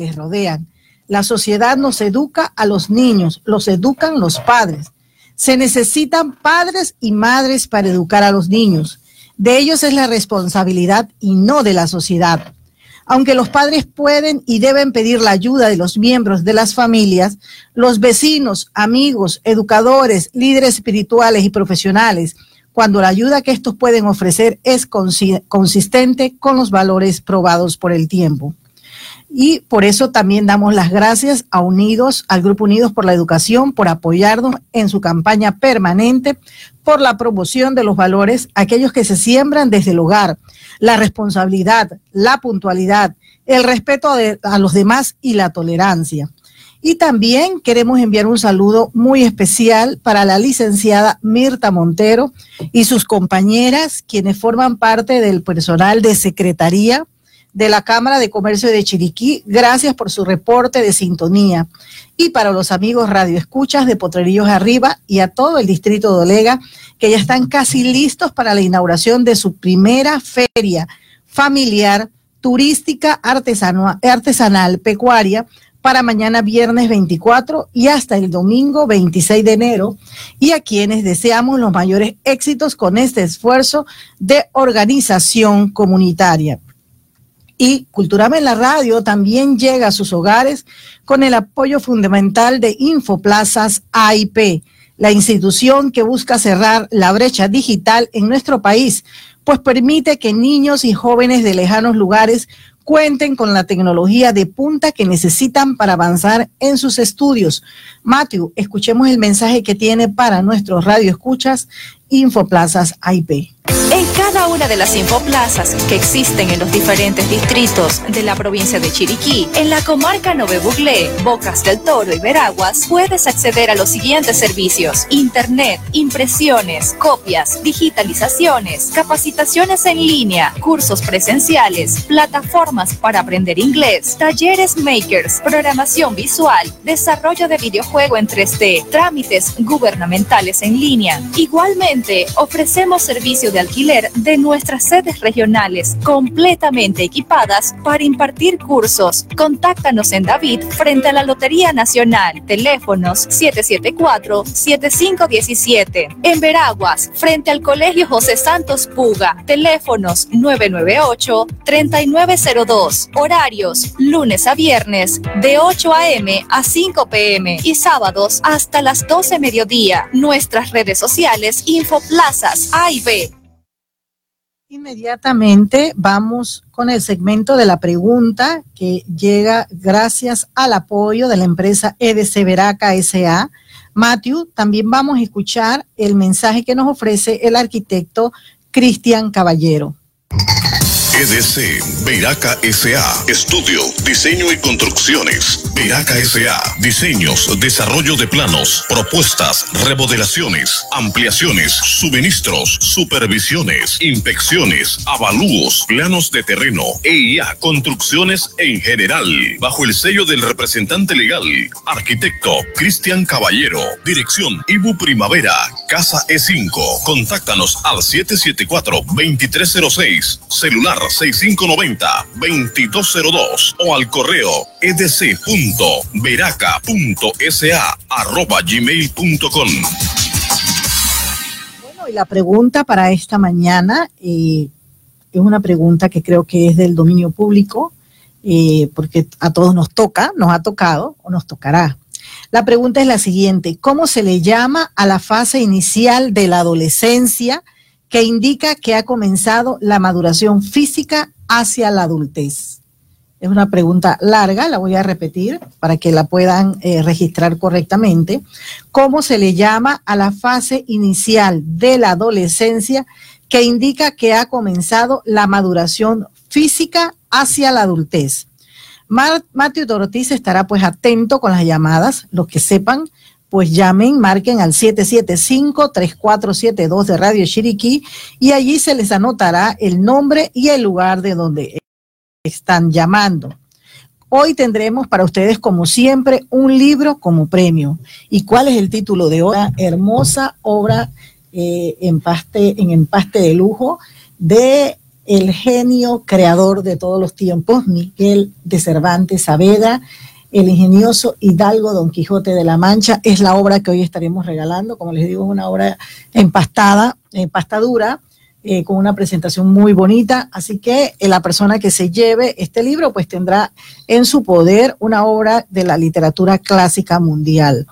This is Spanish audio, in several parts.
les rodean. La sociedad nos educa a los niños, los educan los padres. Se necesitan padres y madres para educar a los niños. De ellos es la responsabilidad y no de la sociedad. Aunque los padres pueden y deben pedir la ayuda de los miembros de las familias, los vecinos, amigos, educadores, líderes espirituales y profesionales, cuando la ayuda que estos pueden ofrecer es consistente con los valores probados por el tiempo. Y por eso también damos las gracias a Unidos, al Grupo Unidos por la Educación, por apoyarnos en su campaña permanente por la promoción de los valores, aquellos que se siembran desde el hogar, la responsabilidad, la puntualidad, el respeto a los demás y la tolerancia. Y también queremos enviar un saludo muy especial para la licenciada Mirta Montero y sus compañeras, quienes forman parte del personal de Secretaría de la Cámara de Comercio de Chiriquí. Gracias por su reporte de sintonía. Y para los amigos Radio Escuchas de Potrerillos Arriba y a todo el distrito de Olega, que ya están casi listos para la inauguración de su primera feria familiar, turística, artesanal, pecuaria, para mañana viernes 24 y hasta el domingo 26 de enero y a quienes deseamos los mayores éxitos con este esfuerzo de organización comunitaria y Culturame en la Radio también llega a sus hogares con el apoyo fundamental de Infoplazas AIP, la institución que busca cerrar la brecha digital en nuestro país, pues permite que niños y jóvenes de lejanos lugares cuenten con la tecnología de punta que necesitan para avanzar en sus estudios. Matthew, escuchemos el mensaje que tiene para nuestros radioescuchas Infoplazas AIP. En cada una de las infoplazas que existen en los diferentes distritos de la provincia de Chiriquí, en la comarca Nove Buglé, Bocas del Toro y Veraguas, puedes acceder a los siguientes servicios: Internet, impresiones, copias, digitalizaciones, capacitaciones en línea, cursos presenciales, plataformas para aprender inglés, talleres makers, programación visual, desarrollo de videojuego en 3D, trámites gubernamentales en línea. Igualmente, ofrecemos servicios de alquiler de nuestras sedes regionales completamente equipadas para impartir cursos. Contáctanos en David frente a la Lotería Nacional. Teléfonos 774-7517. En Veraguas, frente al Colegio José Santos Puga. Teléfonos 998-3902. Horarios lunes a viernes de 8 a.m. a 5 p.m. y sábados hasta las 12 mediodía. Nuestras redes sociales Infoplazas A y B. Inmediatamente vamos con el segmento de la pregunta que llega gracias al apoyo de la empresa EDC Veraca. Matthew, también vamos a escuchar el mensaje que nos ofrece el arquitecto Cristian Caballero. EDC, Veraca SA, Estudio, Diseño y Construcciones. Veraca SA, Diseños, Desarrollo de Planos, Propuestas, Remodelaciones, Ampliaciones, Suministros, Supervisiones, Inspecciones, Avalúos, Planos de Terreno, EIA, Construcciones en general, bajo el sello del representante legal, arquitecto Cristian Caballero, Dirección Ibu Primavera, Casa E5. Contáctanos al 774-2306, celular 6590-2202 o al correo edc.veraca.sa arroba gmail.com. Bueno, y la pregunta para esta mañana eh, es una pregunta que creo que es del dominio público, eh, porque a todos nos toca, nos ha tocado o nos tocará. La pregunta es la siguiente, ¿cómo se le llama a la fase inicial de la adolescencia? Que indica que ha comenzado la maduración física hacia la adultez? Es una pregunta larga, la voy a repetir para que la puedan eh, registrar correctamente. ¿Cómo se le llama a la fase inicial de la adolescencia que indica que ha comenzado la maduración física hacia la adultez? Matthew Dorotis estará pues atento con las llamadas, los que sepan pues llamen, marquen al 775-3472 de Radio Chiriquí y allí se les anotará el nombre y el lugar de donde están llamando. Hoy tendremos para ustedes, como siempre, un libro como premio. ¿Y cuál es el título de hoy? Hermosa obra eh, en, paste, en empaste de lujo de el genio creador de todos los tiempos, Miguel de Cervantes Saavedra, el ingenioso Hidalgo Don Quijote de la Mancha. Es la obra que hoy estaremos regalando, como les digo, es una obra empastada, empastadura, eh, con una presentación muy bonita. Así que eh, la persona que se lleve este libro, pues tendrá en su poder una obra de la literatura clásica mundial.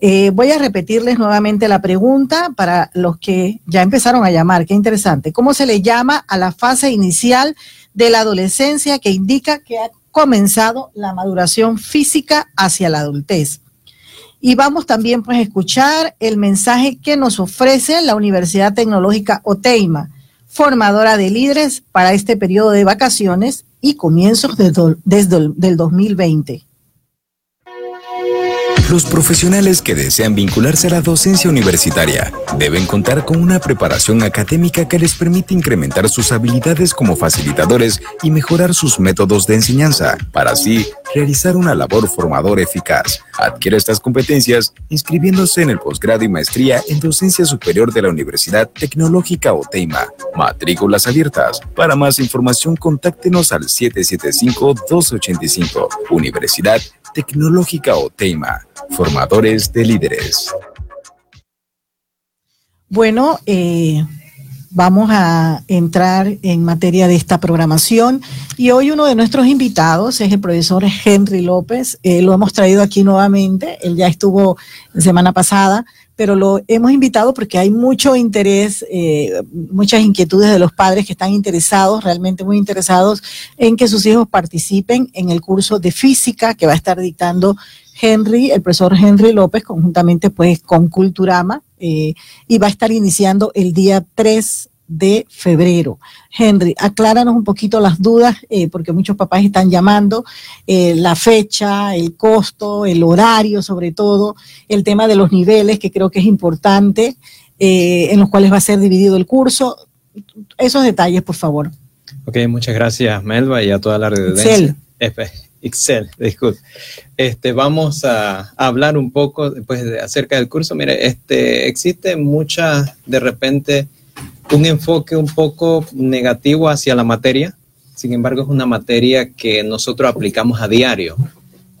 Eh, voy a repetirles nuevamente la pregunta para los que ya empezaron a llamar. Qué interesante. ¿Cómo se le llama a la fase inicial de la adolescencia que indica que ha comenzado la maduración física hacia la adultez? Y vamos también pues a escuchar el mensaje que nos ofrece la Universidad Tecnológica Oteima, formadora de líderes para este periodo de vacaciones y comienzos desde el 2020. Los profesionales que desean vincularse a la docencia universitaria deben contar con una preparación académica que les permite incrementar sus habilidades como facilitadores y mejorar sus métodos de enseñanza, para así realizar una labor formadora eficaz. Adquiere estas competencias inscribiéndose en el posgrado y maestría en docencia superior de la Universidad Tecnológica Oteima. Matrículas abiertas. Para más información, contáctenos al 775-285. Universidad Tecnológica Oteima. Formadores de líderes. Bueno, eh, vamos a entrar en materia de esta programación y hoy uno de nuestros invitados es el profesor Henry López. Eh, lo hemos traído aquí nuevamente, él ya estuvo semana pasada, pero lo hemos invitado porque hay mucho interés, eh, muchas inquietudes de los padres que están interesados, realmente muy interesados en que sus hijos participen en el curso de física que va a estar dictando Henry, el profesor Henry López, conjuntamente pues con Culturama, eh, y va a estar iniciando el día 3 de febrero. Henry, acláranos un poquito las dudas, eh, porque muchos papás están llamando, eh, la fecha, el costo, el horario sobre todo, el tema de los niveles, que creo que es importante, en los cuales va a ser dividido el curso. Esos detalles, por favor. Ok, muchas gracias, Melba, y a toda la redundancia. Excel, disculpe. Este, vamos a, hablar un poco pues, acerca del curso. Mire, este, existe mucha, de repente, un enfoque un poco negativo hacia la materia. Sin embargo, es una materia que nosotros aplicamos a diario.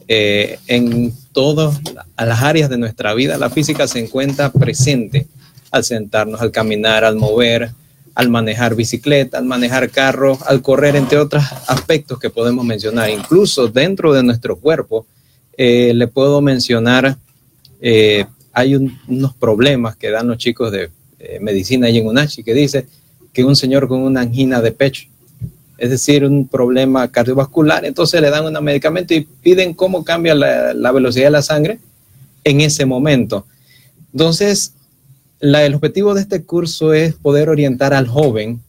Eh, en todas las áreas de nuestra vida, la física se encuentra presente al sentarnos, al caminar, al mover, al manejar bicicleta, al manejar carro, al correr, entre otros aspectos que podemos mencionar. Incluso dentro de nuestro cuerpo, eh, le puedo mencionar, eh, hay unos problemas que dan los chicos de eh, medicina y en UNACHI que dice que un señor con una angina de pecho, es decir, un problema cardiovascular, entonces le dan un medicamento y piden cómo cambia la, velocidad de la sangre en ese momento. Entonces, el objetivo de este curso es poder orientar al joven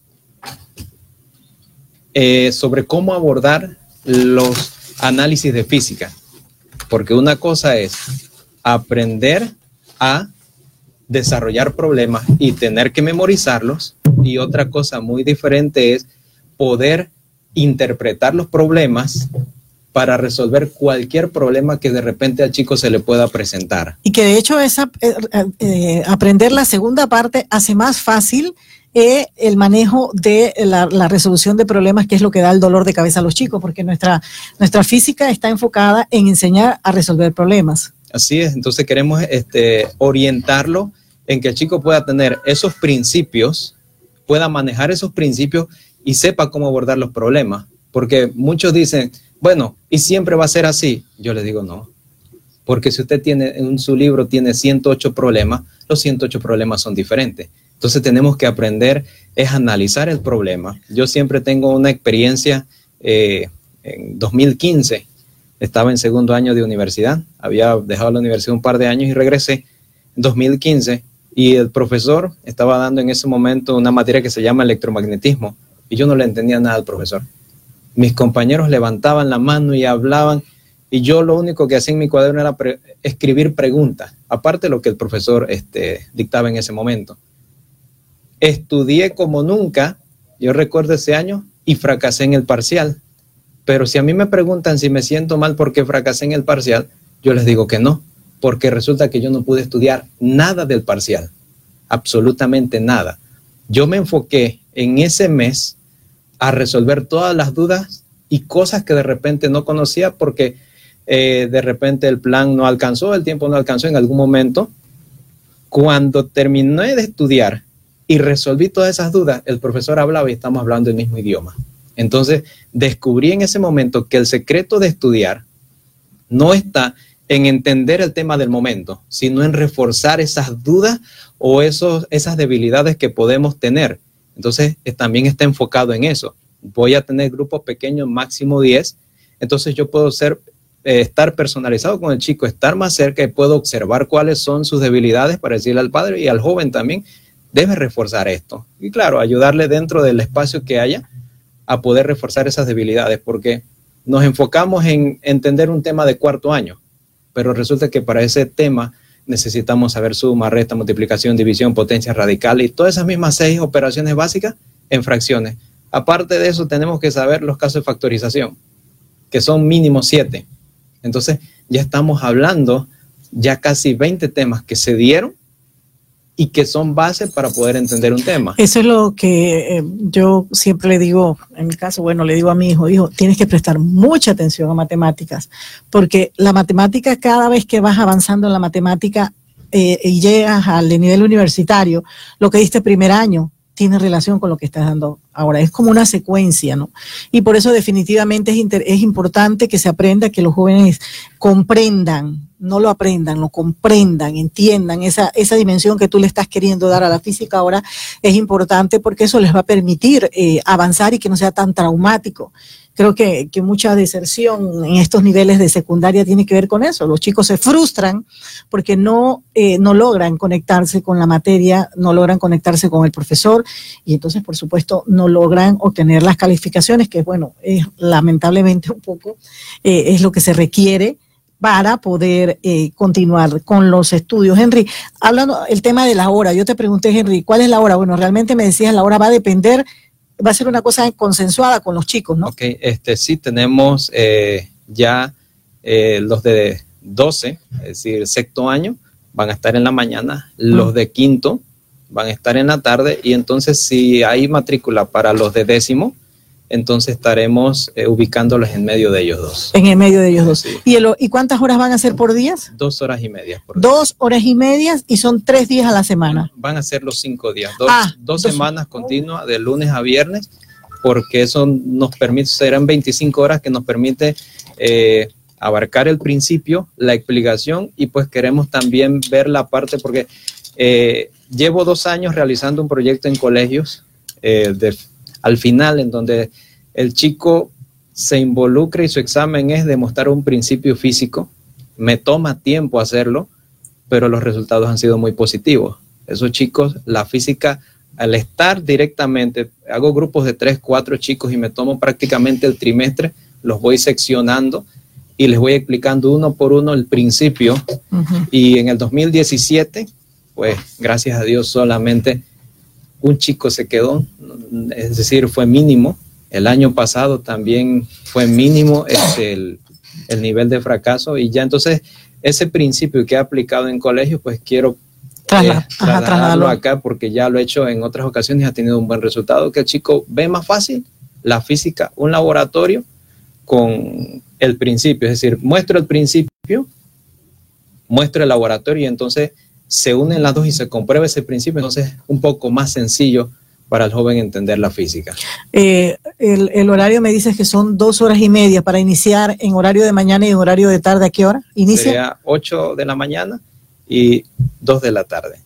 eh, sobre cómo abordar los análisis de física. Porque una cosa es aprender a desarrollar problemas y tener que memorizarlos. Y otra cosa muy diferente es poder interpretar los problemas para resolver cualquier problema que de repente al chico se le pueda presentar. Y que de hecho esa, eh, eh, aprender la segunda parte hace más fácil eh, el manejo de la, resolución de problemas, que es lo que da el dolor de cabeza a los chicos, porque nuestra, nuestra física está enfocada en enseñar a resolver problemas. Así es, entonces queremos este, orientarlo en que el chico pueda tener esos principios, pueda manejar esos principios y sepa cómo abordar los problemas, porque muchos dicen, bueno, y siempre va a ser así. Yo le digo no. Porque si usted tiene en su libro tiene 108 problemas, los 108 problemas son diferentes. Entonces tenemos que aprender es analizar el problema. Yo siempre tengo una experiencia eh, en 2015. Estaba en segundo año de universidad. Había dejado la universidad un par de años y regresé en 2015. Y el profesor estaba dando en ese momento una materia que se llama electromagnetismo. Y yo no le entendía nada al profesor mis compañeros levantaban la mano y hablaban y yo lo único que hacía en mi cuaderno era escribir preguntas, aparte de lo que el profesor este, dictaba en ese momento. Estudié como nunca, yo recuerdo ese año, y fracasé en el parcial. Pero si a mí me preguntan si me siento mal porque fracasé en el parcial, yo les digo que no, porque resulta que yo no pude estudiar nada del parcial, absolutamente nada. Yo me enfoqué en ese mes a resolver todas las dudas y cosas que de repente no conocía porque eh, de repente el plan no alcanzó, el tiempo no alcanzó en algún momento. Cuando terminé de estudiar y resolví todas esas dudas, el profesor hablaba y estamos hablando el mismo idioma. Entonces descubrí en ese momento que el secreto de estudiar no está en entender el tema del momento, sino en reforzar esas dudas o esos, esas debilidades que podemos tener. Entonces, también está enfocado en eso. Voy a tener grupos pequeños, máximo 10. Entonces, yo puedo ser, eh, estar personalizado con el chico, estar más cerca y puedo observar cuáles son sus debilidades para decirle al padre y al joven también, debe reforzar esto. Y claro, ayudarle dentro del espacio que haya a poder reforzar esas debilidades, porque nos enfocamos en entender un tema de cuarto año pero resulta que para ese tema necesitamos saber suma, resta, multiplicación, división, potencia radical y todas esas mismas seis operaciones básicas en fracciones. Aparte de eso, tenemos que saber los casos de factorización, que son mínimo siete. Entonces, ya estamos hablando ya casi 20 temas que se dieron y que son bases para poder entender un tema. Eso es lo que eh, yo siempre le digo, en mi caso, bueno, le digo a mi hijo, hijo, tienes que prestar mucha atención a matemáticas, porque la matemática, cada vez que vas avanzando en la matemática eh, y llegas al nivel universitario, lo que diste primer año, tiene relación con lo que estás dando ahora. Es como una secuencia, ¿no? Y por eso definitivamente es, es importante que se aprenda, que los jóvenes comprendan no lo aprendan, lo comprendan, entiendan esa, esa dimensión que tú le estás queriendo dar a la física ahora es importante porque eso les va a permitir eh, avanzar y que no sea tan traumático. Creo que, que, mucha deserción en estos niveles de secundaria tiene que ver con eso. Los chicos se frustran porque no, eh, no logran conectarse con la materia, no logran conectarse con el profesor y entonces, por supuesto, no logran obtener las calificaciones, que bueno, es lamentablemente un poco eh, es lo que se requiere para poder eh, continuar con los estudios. Henry, hablando el tema de la hora, yo te pregunté, Henry, ¿cuál es la hora? Bueno, realmente me decías, la hora va a depender, va a ser una cosa consensuada con los chicos, ¿no? Ok, este, sí, tenemos eh, ya eh, los de 12, es decir, sexto año, van a estar en la mañana, los de quinto van a estar en la tarde, y entonces si hay matrícula para los de décimo, entonces estaremos eh, ubicándolos en medio de ellos dos. En el medio de ellos dos. ¿Y, ¿Y cuántas horas van a ser por días? Dos horas y media. dos horas y media y son tres días a la semana. Van a ser los cinco días, dos, ah, semanas continuas de lunes a viernes, porque eso nos permite, serán 25 horas que nos permite eh, abarcar el principio, la explicación y pues queremos también ver la parte, porque eh, llevo dos años realizando un proyecto en colegios de al final en donde el chico se involucra y su examen es demostrar un principio físico. Me toma tiempo hacerlo, pero los resultados han sido muy positivos. Esos chicos, la física, al estar directamente, hago grupos de tres, cuatro chicos y me tomo prácticamente el trimestre, los voy seccionando y les voy explicando uno por uno el principio. Y en el 2017, pues gracias a Dios solamente un chico se quedó, es decir, fue mínimo. El año pasado también fue mínimo este, el, nivel de fracaso. Y ya entonces ese principio que he aplicado en colegio, pues quiero eh, trasladarlo. acá porque ya lo he hecho en otras ocasiones y ha tenido un buen resultado, que el chico ve más fácil la física, un laboratorio con el principio, es decir, muestro el principio, muestro el laboratorio y entonces se unen las dos y se comprueba ese principio, entonces es un poco más sencillo para el joven entender la física. Eh, el, horario me dices que son dos horas y media para iniciar en horario de mañana y en horario de tarde. ¿A qué hora inicia? Sería 8 de la mañana y 2 de la tarde.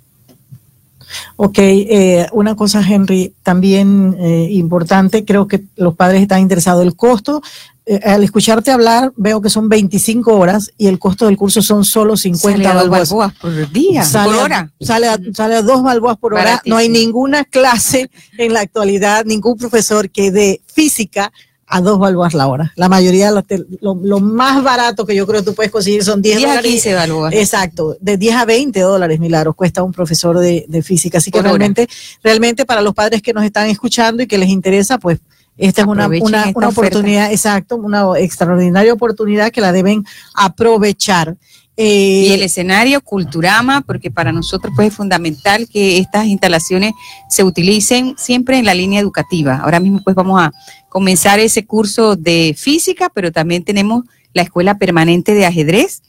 Ok, eh, una cosa, Henry, también eh, importante, creo que los padres están interesados. El costo, eh, al escucharte hablar, veo que son 25 horas y el costo del curso son solo 50 balboas. por día, por hora. Sale a, sale a dos balboas por hora. No hay ninguna clase en la actualidad, ningún profesor que dé física a dos balboas la hora. La mayoría, lo, lo, más barato que yo creo que tú puedes conseguir son 10, 10 a 15 balboas. Exacto, de 10 a 20 dólares, Milagros, cuesta un profesor de, física. Así que realmente, realmente para los padres que nos están escuchando y que les interesa, pues esta es una, una, una oportunidad, exacto, una extraordinaria oportunidad que la deben aprovechar. Y el escenario Culturama, porque para nosotros pues es fundamental que estas instalaciones se utilicen siempre en la línea educativa. Ahora mismo pues vamos a comenzar ese curso de física, pero también tenemos la escuela permanente de ajedrez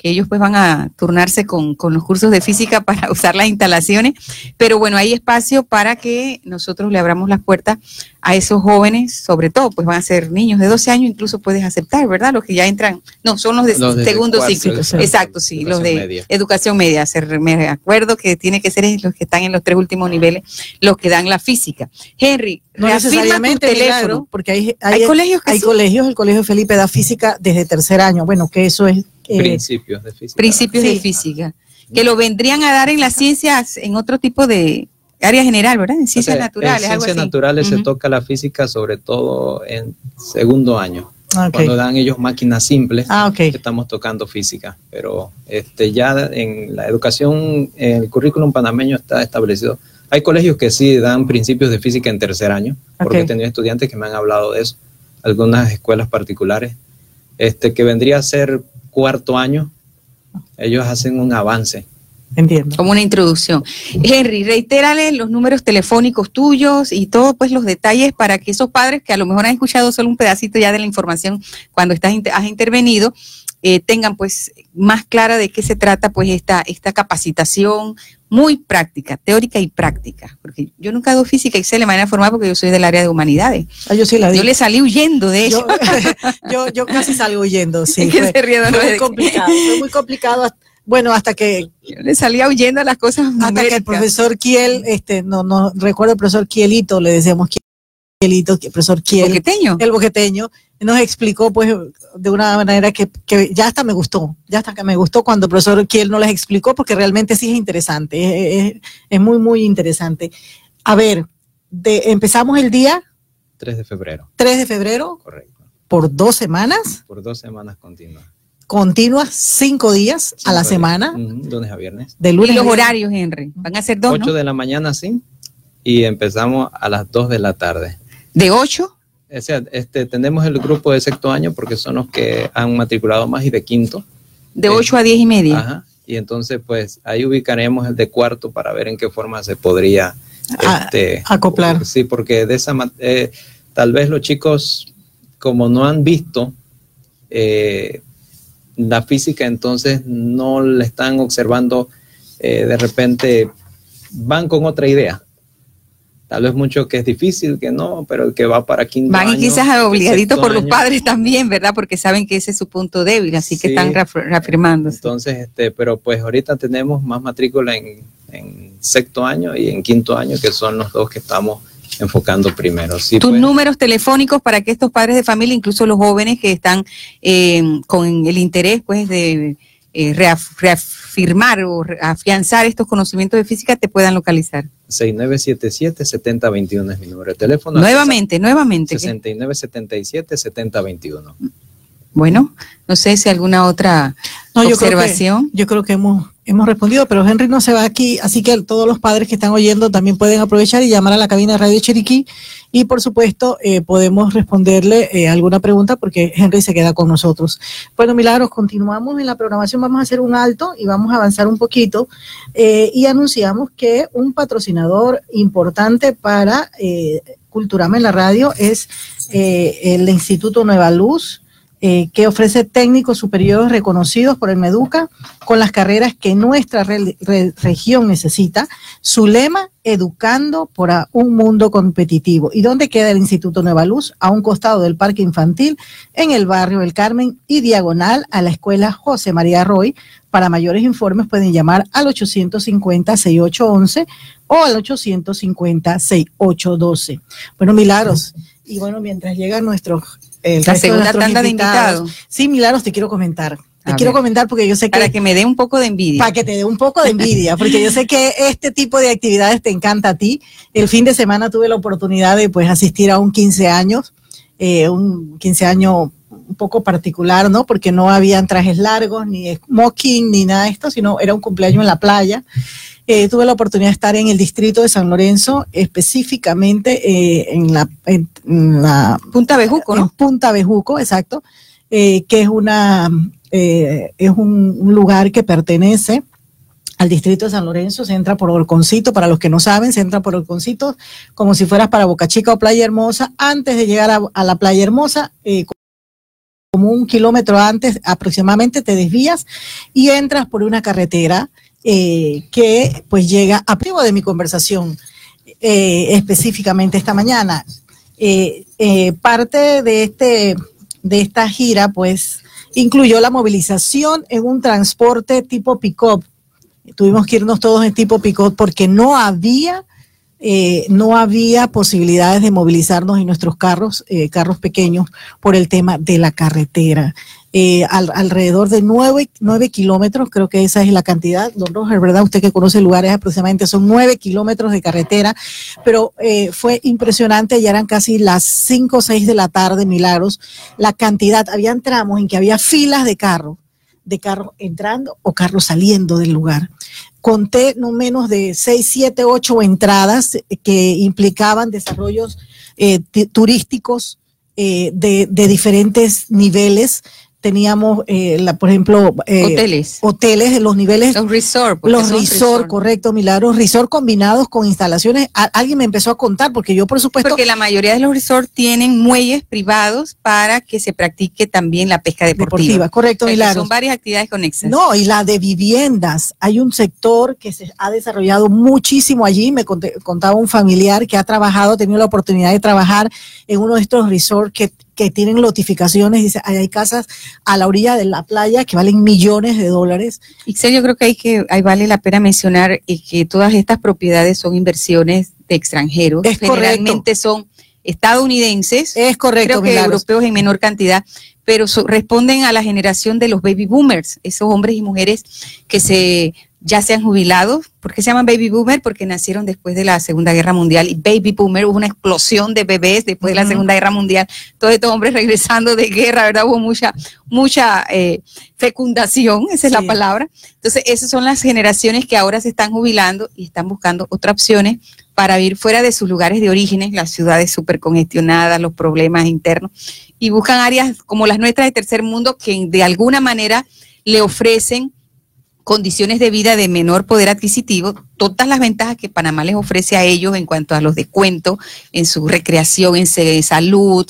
que ellos pues van a turnarse con, los cursos de física para usar las instalaciones, pero bueno, hay espacio para que nosotros le abramos las puertas a esos jóvenes, sobre todo, pues van a ser niños de 12 años, incluso puedes aceptar, ¿verdad? Los que ya entran, no, son los de, segundo ciclo, exacto, sí, los de educación media, me acuerdo que tiene que ser los que están en los tres últimos niveles, los que dan la física. Henry, no necesariamente tu teléfono, porque hay, hay, colegios hay colegios, el colegio Felipe da física desde tercer año, bueno, que eso es eh, principios de física. Principios de física. Que lo vendrían a dar en las ciencias, en otro tipo de área general, ¿verdad? En ciencias naturales. En ciencias naturales se toca la física sobre todo en segundo año. Cuando dan ellos máquinas simples, ah, estamos tocando física. Pero este, ya en la educación, el currículum panameño está establecido. Hay colegios que sí dan principios de física en tercer año, porque he tenido estudiantes que me han hablado de eso. Algunas escuelas particulares, este, que vendría a ser cuarto año, ellos hacen un avance. Entiendo. Como una introducción. Henry, reitérale los números telefónicos tuyos y todos pues los detalles para que esos padres que a lo mejor han escuchado solo un pedacito ya de la información cuando estás, has intervenido, eh, tengan pues más clara de qué se trata pues esta, esta capacitación muy práctica, teórica y práctica, porque yo nunca hago física y sé de manera formal porque yo soy del área de humanidades. Ah, yo sí la Yo le salí huyendo de eso. Yo, yo, casi salgo huyendo, sí. fue, muy complicado, fue muy complicado. Bueno, hasta que yo le salía huyendo a las cosas hasta que el profesor Kiel, este, no, no recuerdo el profesor Kielito, le decíamos Kielito, el profesor Kiel, boqueteño. el boqueteño, nos explicó pues de una manera que, ya hasta me gustó, ya hasta que me gustó cuando el profesor Kiel nos les explicó porque realmente sí es interesante, es, muy, muy interesante. A ver, de, empezamos el día 3 de febrero. 3 de febrero. Correcto. Por dos semanas. Por dos semanas continuas. Continuas, cinco días a la semana. lunes a viernes. De lunes ¿Y los horarios, Henry? ¿Van a ser dos? 8 de la mañana, sí. Y empezamos a las 2 de la tarde. ¿De 8? este, tenemos el grupo de sexto año porque son los que han matriculado más y de quinto. De 8 a 10 y media. Ajá. Y entonces, pues ahí ubicaremos el de cuarto para ver en qué forma se podría este, acoplar. Sí, porque de esa eh, tal vez los chicos, como no han visto eh, la física, entonces no le están observando, eh, de repente van con otra idea tal vez mucho que es difícil, que no, pero el que va para quinto Van y quizás obligaditos por los padres también, ¿verdad? Porque saben que ese es su punto débil, así que están reafirmando. Entonces, este, pero pues ahorita tenemos más matrícula en, sexto año y en quinto año, que son los dos que estamos enfocando primero. Tus pues. números telefónicos para que estos padres de familia, incluso los jóvenes que están eh, con el interés pues de eh, reafirmar o afianzar estos conocimientos de física, te puedan localizar. 6977-7021 es mi número de teléfono. Nuevamente, nuevamente. 6977-7021. Bueno, no sé si alguna otra observación. yo creo que hemos, hemos respondido, pero Henry no se va aquí, así que todos los padres que están oyendo también pueden aprovechar y llamar a la cabina de Radio Chiriquí. Y por supuesto eh, podemos responderle eh, alguna pregunta porque Henry se queda con nosotros. Bueno, Milagros, continuamos en la programación, vamos a hacer un alto y vamos a avanzar un poquito. Eh, y anunciamos que un patrocinador importante para Culturama en la radio es el Instituto Nueva Luz eh, que ofrece técnicos superiores reconocidos por el Meduca con las carreras que nuestra región necesita. Su lema, educando por un mundo competitivo. ¿Y dónde queda el Instituto Nueva Luz? A un costado del Parque Infantil, en el barrio El Carmen y diagonal a la Escuela José María Roy. Para mayores informes pueden llamar al 850-6811 o al 850-6812. Bueno, Milagros. Y bueno, mientras llegan nuestros la segunda tanda de invitados. Sí, Milagros, te quiero comentar. Te quiero comentar porque yo sé que... Para que me dé un poco de envidia. Para que te dé un poco de envidia, porque yo sé que este tipo de actividades te encanta a ti. El fin de semana tuve la oportunidad de pues asistir a un 15 años, eh, un 15 años un poco particular, ¿no? Porque no habían trajes largos, ni smoking, ni nada de esto, sino era un cumpleaños en la playa. Eh, tuve la oportunidad de estar en el distrito de San Lorenzo, específicamente eh, en, la, Punta Bejuco, ¿no? Punta Bejuco, exacto, eh, que es una, es un, un lugar que pertenece al distrito de San Lorenzo, se entra por Orconcito, para los que no saben, se entra por Orconcito como si fueras para Boca Chica o Playa Hermosa. Antes de llegar a, a la Playa Hermosa, como un kilómetro antes aproximadamente te desvías y entras por una carretera eh, que pues llega a primo de mi conversación eh, específicamente esta mañana. Eh, eh, parte de, este, de esta gira pues incluyó la movilización en un transporte tipo pick-up tuvimos que irnos todos en tipo picot porque no había eh, no había posibilidades de movilizarnos en nuestros carros, eh, carros pequeños, por el tema de la carretera. Eh, al, alrededor de nueve, nueve, kilómetros, creo que esa es la cantidad, don Roger, ¿verdad? Usted que conoce lugares aproximadamente, son nueve kilómetros de carretera, pero eh, fue impresionante, ya eran casi las cinco o seis de la tarde, Milagros, la cantidad, habían tramos en que había filas de carros de carros entrando o carros saliendo del lugar. Conté no menos de 6, 7, 8 entradas que implicaban desarrollos eh, turísticos eh, de, de, diferentes niveles teníamos, eh, la, por ejemplo, eh, hoteles. Hoteles los niveles. Los resort. Los resort, resort, correcto, Milagros. Resort combinados con instalaciones. A, alguien me empezó a contar, porque yo, por supuesto. Porque la mayoría de los resorts tienen muelles privados para que se practique también la pesca deportiva. deportiva correcto, Milagros. Son varias actividades conexas. No, y la de viviendas. Hay un sector que se ha desarrollado muchísimo allí. Me conté, contaba un familiar que ha trabajado, ha tenido la oportunidad de trabajar en uno de estos resorts que que tienen notificaciones, dice, hay casas a la orilla de la playa que valen millones de dólares. Ixel, yo creo que hay que, ahí vale la pena mencionar y que todas estas propiedades son inversiones de extranjeros. Es Generalmente son estadounidenses. Es correcto. Creo que Milagros. europeos en menor cantidad, pero so, responden a la generación de los baby boomers, esos hombres y mujeres que se ya se han jubilado. ¿Por qué se llaman baby boomer? Porque nacieron después de la Segunda Guerra Mundial y baby boomer hubo una explosión de bebés después de la Segunda Guerra Mundial. Todos estos hombres regresando de guerra, ¿verdad? Hubo mucha, mucha eh, fecundación, esa es la palabra. Entonces, esas son las generaciones que ahora se están jubilando y están buscando otras opciones para vivir fuera de sus lugares de orígenes, las ciudades súper congestionadas, los problemas internos, y buscan áreas como las nuestras de tercer mundo que de alguna manera le ofrecen condiciones de vida de menor poder adquisitivo, todas las ventajas que Panamá les ofrece a ellos en cuanto a los descuentos en su recreación, en salud,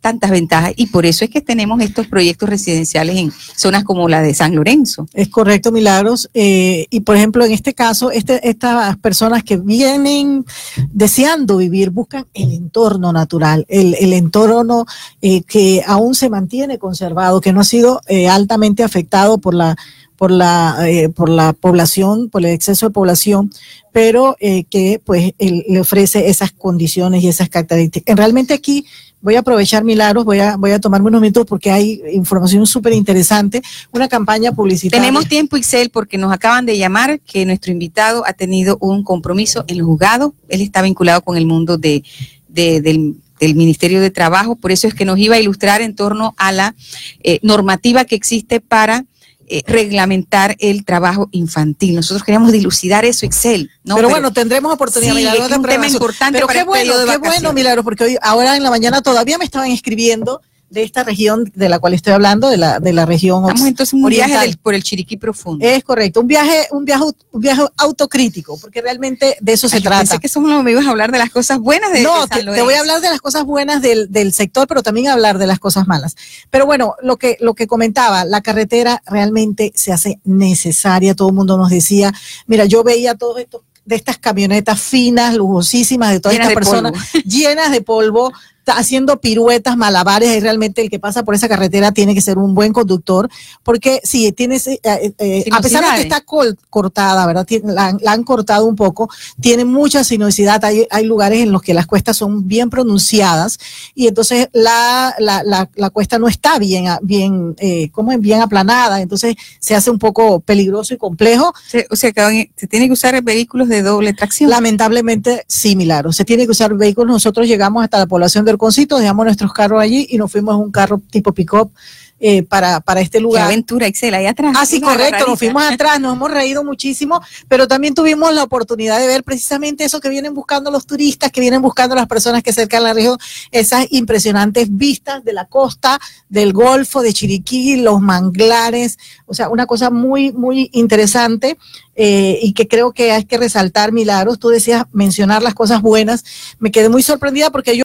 tantas ventajas y por eso es que tenemos estos proyectos residenciales en zonas como la de San Lorenzo. Es correcto, Milagros. Eh, y por ejemplo, en este caso, este, estas personas que vienen deseando vivir buscan el entorno natural, el, el entorno eh, que aún se mantiene conservado, que no ha sido eh, altamente afectado por la por la, eh, por la población, por el exceso de población, pero eh, que pues él, le ofrece esas condiciones y esas características. Realmente aquí voy a aprovechar Milagros, voy a, voy a tomarme unos minutos porque hay información súper interesante, una campaña publicitaria. Tenemos tiempo, Ixel, porque nos acaban de llamar que nuestro invitado ha tenido un compromiso en el juzgado, él está vinculado con el mundo de, de del del Ministerio de Trabajo, por eso es que nos iba a ilustrar en torno a la eh, normativa que existe para eh, reglamentar el trabajo infantil. Nosotros queríamos dilucidar eso, Excel. ¿no? Pero, pero bueno, tendremos oportunidad. Sí, es un tema importante pero para qué bueno, qué bueno, Milagro, porque hoy, ahora en la mañana todavía me estaban escribiendo de esta región de la cual estoy hablando, de la, de la región Estamos entonces un oriental. viaje del, por el Chiriquí profundo. Es correcto, un viaje, un viaje, un viaje autocrítico, porque realmente de eso Ay, se yo trata. Pensé que eso me ibas a hablar de las cosas buenas de No, de te, te, voy a hablar de las cosas buenas del, del, sector, pero también hablar de las cosas malas. Pero bueno, lo que, lo que comentaba, la carretera realmente se hace necesaria, todo el mundo nos decía, mira, yo veía todo esto de estas camionetas finas, lujosísimas, de todas estas personas, llenas de polvo, haciendo piruetas, malabares, y realmente el que pasa por esa carretera tiene que ser un buen conductor, porque si tienes, eh, eh, a pesar de que está col cortada, ¿verdad? La, la, han cortado un poco, tiene mucha sinuosidad, hay, hay, lugares en los que las cuestas son bien pronunciadas, y entonces la, la, la, la cuesta no está bien, bien, eh, como bien aplanada, entonces se hace un poco peligroso y complejo. Se, o sea, que se tiene que usar vehículos de doble tracción. Lamentablemente, similar, o se tiene que usar vehículos, nosotros llegamos hasta la población de Mayorconcito, dejamos nuestros carros allí y nos fuimos en un carro tipo pick-up eh, para, para este Qué lugar. aventura, Excel, ahí atrás. Ah, sí, correcto, nos fuimos atrás, nos hemos reído muchísimo, pero también tuvimos la oportunidad de ver precisamente eso que vienen buscando los turistas, que vienen buscando las personas que cercan la región, esas impresionantes vistas de la costa, del Golfo, de Chiriquí, los manglares, o sea, una cosa muy, muy interesante eh, y que creo que hay que resaltar, Milagros, tú decías mencionar las cosas buenas, me quedé muy sorprendida porque yo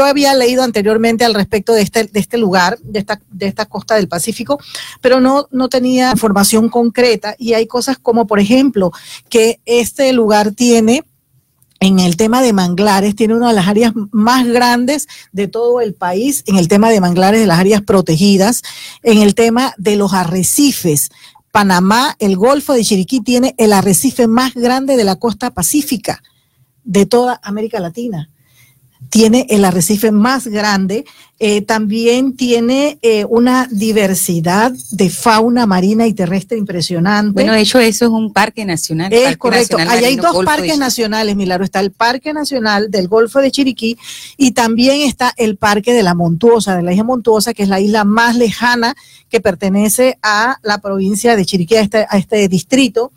yo había leído anteriormente al respecto de este, de este lugar, de esta, de esta costa del Pacífico, pero no, no tenía información concreta y hay cosas como, por ejemplo, que este lugar tiene en el tema de manglares, tiene una de las áreas más grandes de todo el país, en el tema de manglares, de las áreas protegidas, en el tema de los arrecifes. Panamá, el Golfo de Chiriquí, tiene el arrecife más grande de la costa pacífica de toda América Latina tiene el arrecife más grande, eh, también tiene eh, una diversidad de fauna marina y terrestre impresionante. Bueno, de hecho, eso es un parque nacional. es Parque correcto. Nacional Ahí hay dos Golfo parques nacionales, Milagro. Está el Parque Nacional del Golfo de Chiriquí y también está el Parque de la Montuosa, de la isla Montuosa, que es la isla más lejana que pertenece a la provincia de Chiriquí, a este, a este distrito.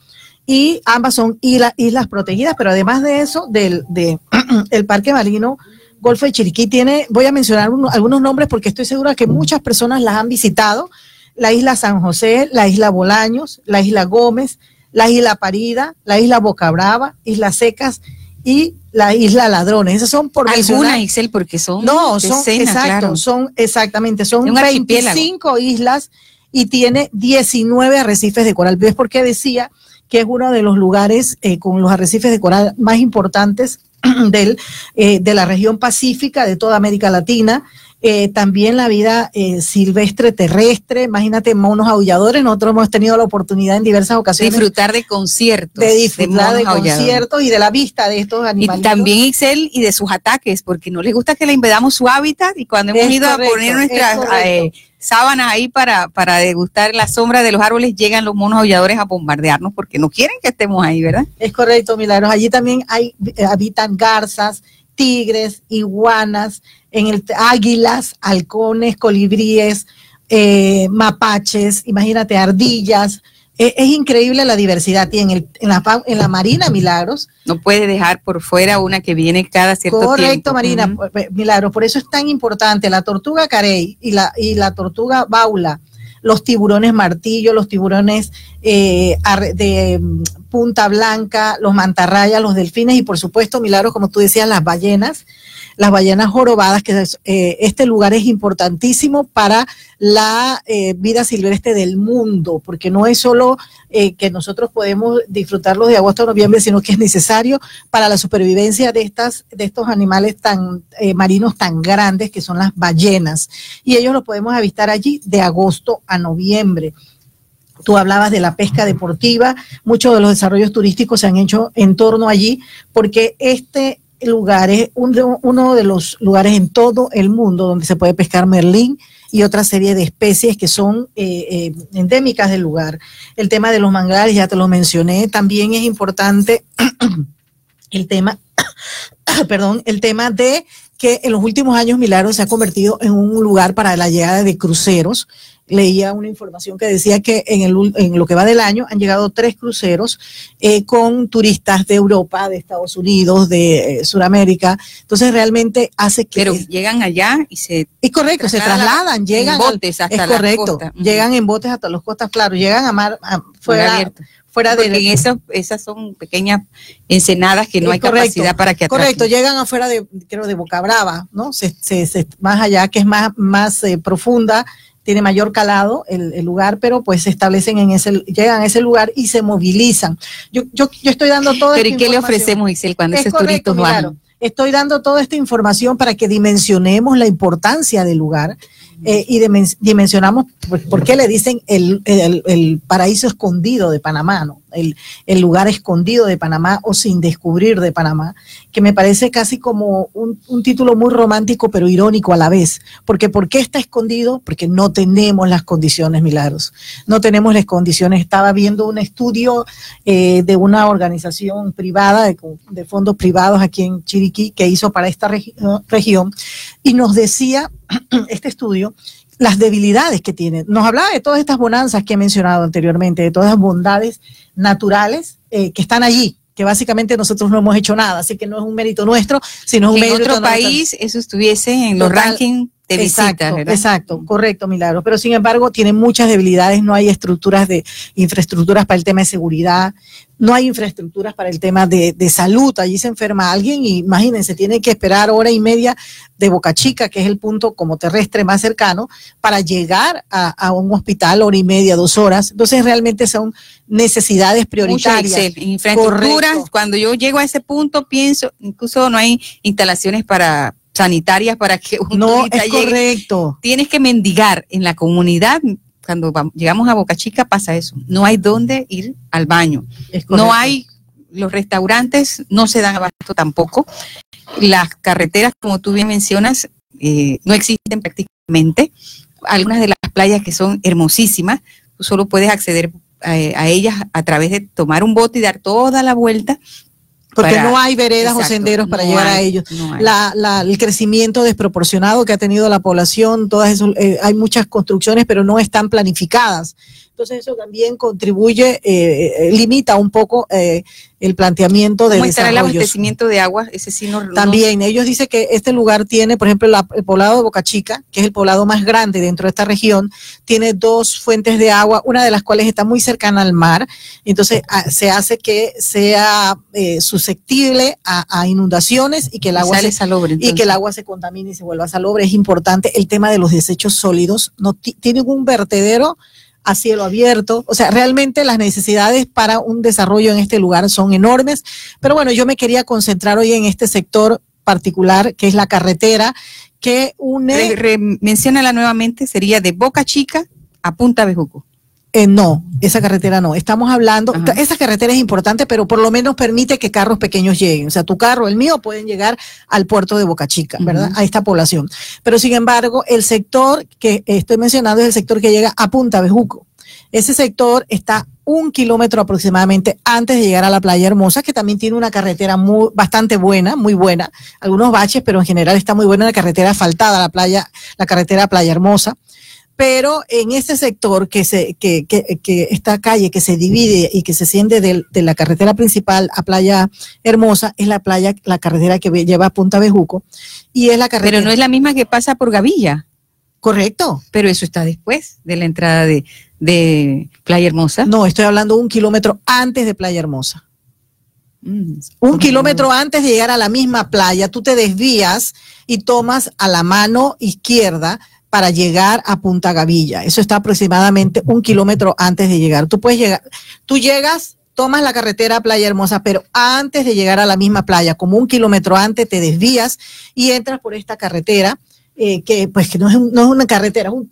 Y ambas son isla- islas protegidas, pero además de eso, del de, el Parque Marino Golfo de Chiriquí tiene, voy a mencionar uno- algunos nombres porque estoy segura que muchas personas las han visitado. La isla San José, la isla Bolaños, la isla Gómez, la isla Parida, la isla Boca Brava, Islas Secas y la isla Ladrones. Esas son por Algunas, Excel, porque son no, son decenas, exacto, claro. son exactamente, son un archipiélago. 25 islas y tiene 19 arrecifes de coral. ¿Ves por qué decía que es uno de los lugares eh, con los arrecifes de coral más importantes del, eh, de la región pacífica de toda América Latina? Eh, también la vida eh, silvestre terrestre, imagínate monos aulladores, nosotros hemos tenido la oportunidad en diversas ocasiones Disfrutar de conciertos. de disfrutar de, conciertos y de la vista de estos Y animales. también Excel y de sus ataques, porque no les gusta que le invadamos su hábitat y cuando hemos Es ido correcto, a poner es nuestras eh, sábanas ahí para, para degustar la sombra de los árboles, llegan los monos aulladores a bombardearnos porque no quieren que estemos ahí, ¿verdad? Es correcto, Milagros. Allí también hay, eh, habitan garzas, tigres, iguanas, en el, águilas, halcones, colibríes, eh, mapaches, imagínate, ardillas. Eh, es increíble la diversidad. Y en, el, en, la, fa- en la Marina, Milagros, No puede dejar por fuera una que viene cada cierto tiempo. Correcto, Marina, eh, Milagros. Por eso es tan importante la tortuga carey y la, y la tortuga baula, los tiburones martillo, los tiburones eh, de mm, punta blanca, los mantarrayas, los delfines y por supuesto, Milagros, como tú decías, las ballenas, las ballenas jorobadas, que eh, este lugar es importantísimo para la eh, vida silvestre del mundo, porque no es solo eh, que nosotros podemos disfrutarlos de agosto a noviembre, sino que es necesario para la supervivencia de estas de estos animales tan marinos tan grandes que son las ballenas y ellos los podemos avistar allí de agosto a noviembre. Tú hablabas de la pesca deportiva, muchos de los desarrollos turísticos se han hecho en torno allí porque este lugar es un- uno de los lugares en todo el mundo donde se puede pescar merlín y otra serie de especies que son eh, eh, endémicas del lugar. El tema de los manglares, ya te lo mencioné, también es importante el tema, perdón, el tema de que en los últimos años Milagro se ha convertido en un lugar para la llegada de cruceros. Leía una información que decía que en, el, en lo que va del año han llegado tres cruceros eh, con turistas de Europa, de Estados Unidos, de eh, Sudamérica. Entonces realmente hace que... Pero es, llegan allá y se es correcto, se trasladan llegan... en botes hasta es la correcto, costa. Llegan en botes hasta las costas, claro, llegan a mar, a- fuera Porque de... en esas, esas son pequeñas ensenadas que no hay correcto, capacidad para que atraquen. Correcto, llegan afuera de, creo, de Boca Brava, ¿no? Se, se- se- más allá, que es más, más eh, profunda, tiene mayor calado el, el lugar, pero pues se establecen en ese, llegan a ese lugar y se movilizan. Yo, yo, yo estoy dando todo Pero ¿y qué le ofrecemos, Isel, cuando esos turistas van? Estoy dando toda esta información para que dimensionemos la importancia del lugar eh, y dimensionamos por, qué le dicen el, el, paraíso escondido de Panamá, ¿no? El, el, lugar escondido de Panamá o sin descubrir de Panamá, que me parece casi como un, un, título muy romántico pero irónico a la vez. Porque ¿por qué está escondido? Porque no tenemos las condiciones, Milagros. No tenemos las condiciones. Estaba viendo un estudio eh, de una organización privada, de, fondos privados aquí en Chiriquí, que hizo para esta región y nos decía este estudio las debilidades que tiene. Nos hablaba de todas estas bonanzas que he mencionado anteriormente, de todas las bondades naturales eh, que están allí, que básicamente nosotros no hemos hecho nada, así que no es un mérito nuestro, sino un mérito de otro país eso estuviese en los rankings de exacto, Exacto, correcto, Milagro. Pero sin embargo, tiene muchas debilidades, no hay estructuras de infraestructuras para el tema de seguridad, no hay infraestructuras para el tema de, salud. Allí se enferma alguien y imagínense, tiene que esperar hora y media de Boca Chica, que es el punto como terrestre más cercano, para llegar a, un hospital, hora y media, dos horas. Entonces, realmente son necesidades prioritarias. Infraestructuras, cuando yo llego a ese punto, pienso, incluso no hay instalaciones para sanitarias para que uno no es correcto. Tienes que mendigar en la comunidad. Cuando llegamos a Boca Chica pasa eso. No hay dónde ir al baño. No hay los restaurantes no se dan abasto tampoco. Las carreteras como tú bien mencionas eh, no existen prácticamente. Algunas de las playas que son hermosísimas tú solo puedes acceder eh, a ellas a través de tomar un bote y dar toda la vuelta porque no hay veredas o senderos para llegar a ellos. el crecimiento desproporcionado que ha tenido la población, todas eso, eh, hay muchas construcciones, pero no están planificadas. Entonces eso también contribuye, eh, eh, limita un poco el planteamiento de ¿Cómo estará el abastecimiento de agua? Ese sí no, También, ellos dicen que este lugar tiene, por ejemplo, el poblado de Boca Chica, que es el poblado más grande dentro de esta región, tiene dos fuentes de agua, una de las cuales está muy cercana al mar, entonces se hace que sea eh, susceptible a, inundaciones y que el agua se, y que el agua se contamine y se vuelva salobre. Es importante el tema de los desechos sólidos, no tienen un vertedero a cielo abierto. O sea, realmente las necesidades para un desarrollo en este lugar son enormes. Pero bueno, yo me quería concentrar hoy en este sector particular, que es la carretera, que une... menciónala nuevamente, sería de Boca Chica a Punta Bejuco. Eh, no, esa carretera no. Estamos hablando, esa carretera es importante, pero por lo menos permite que carros pequeños lleguen. O sea, tu carro, el mío, pueden llegar al puerto de Boca Chica, ¿verdad? A esta población. Pero sin embargo, el sector que estoy mencionando es el sector que llega a Punta Bejuco. Ese sector está un kilómetro aproximadamente antes de llegar a la playa hermosa, que también tiene una carretera muy, bastante buena, muy buena, algunos baches, pero en general está muy buena la carretera asfaltada, la playa, la carretera Playa Hermosa pero en ese sector que se que, que, que, esta calle que se divide y que se siente de, de, la carretera principal a Playa Hermosa es la playa la carretera que lleva a Punta Bejuco y es la carretera Pero no es la misma que pasa por Gavilla. Correcto. Pero eso está después de la entrada de, de Playa Hermosa. No, estoy hablando un kilómetro antes de Playa Hermosa. Mm, un kilómetro antes de llegar a la misma playa, tú te desvías y tomas a la mano izquierda para llegar a Punta Gavilla. Eso está aproximadamente un kilómetro antes de llegar. Tú puedes llegar, tú llegas, tomas la carretera a Playa Hermosa, pero antes de llegar a la misma playa, como un kilómetro antes, te desvías y entras por esta carretera eh, que pues que no es, no es una carretera, es un,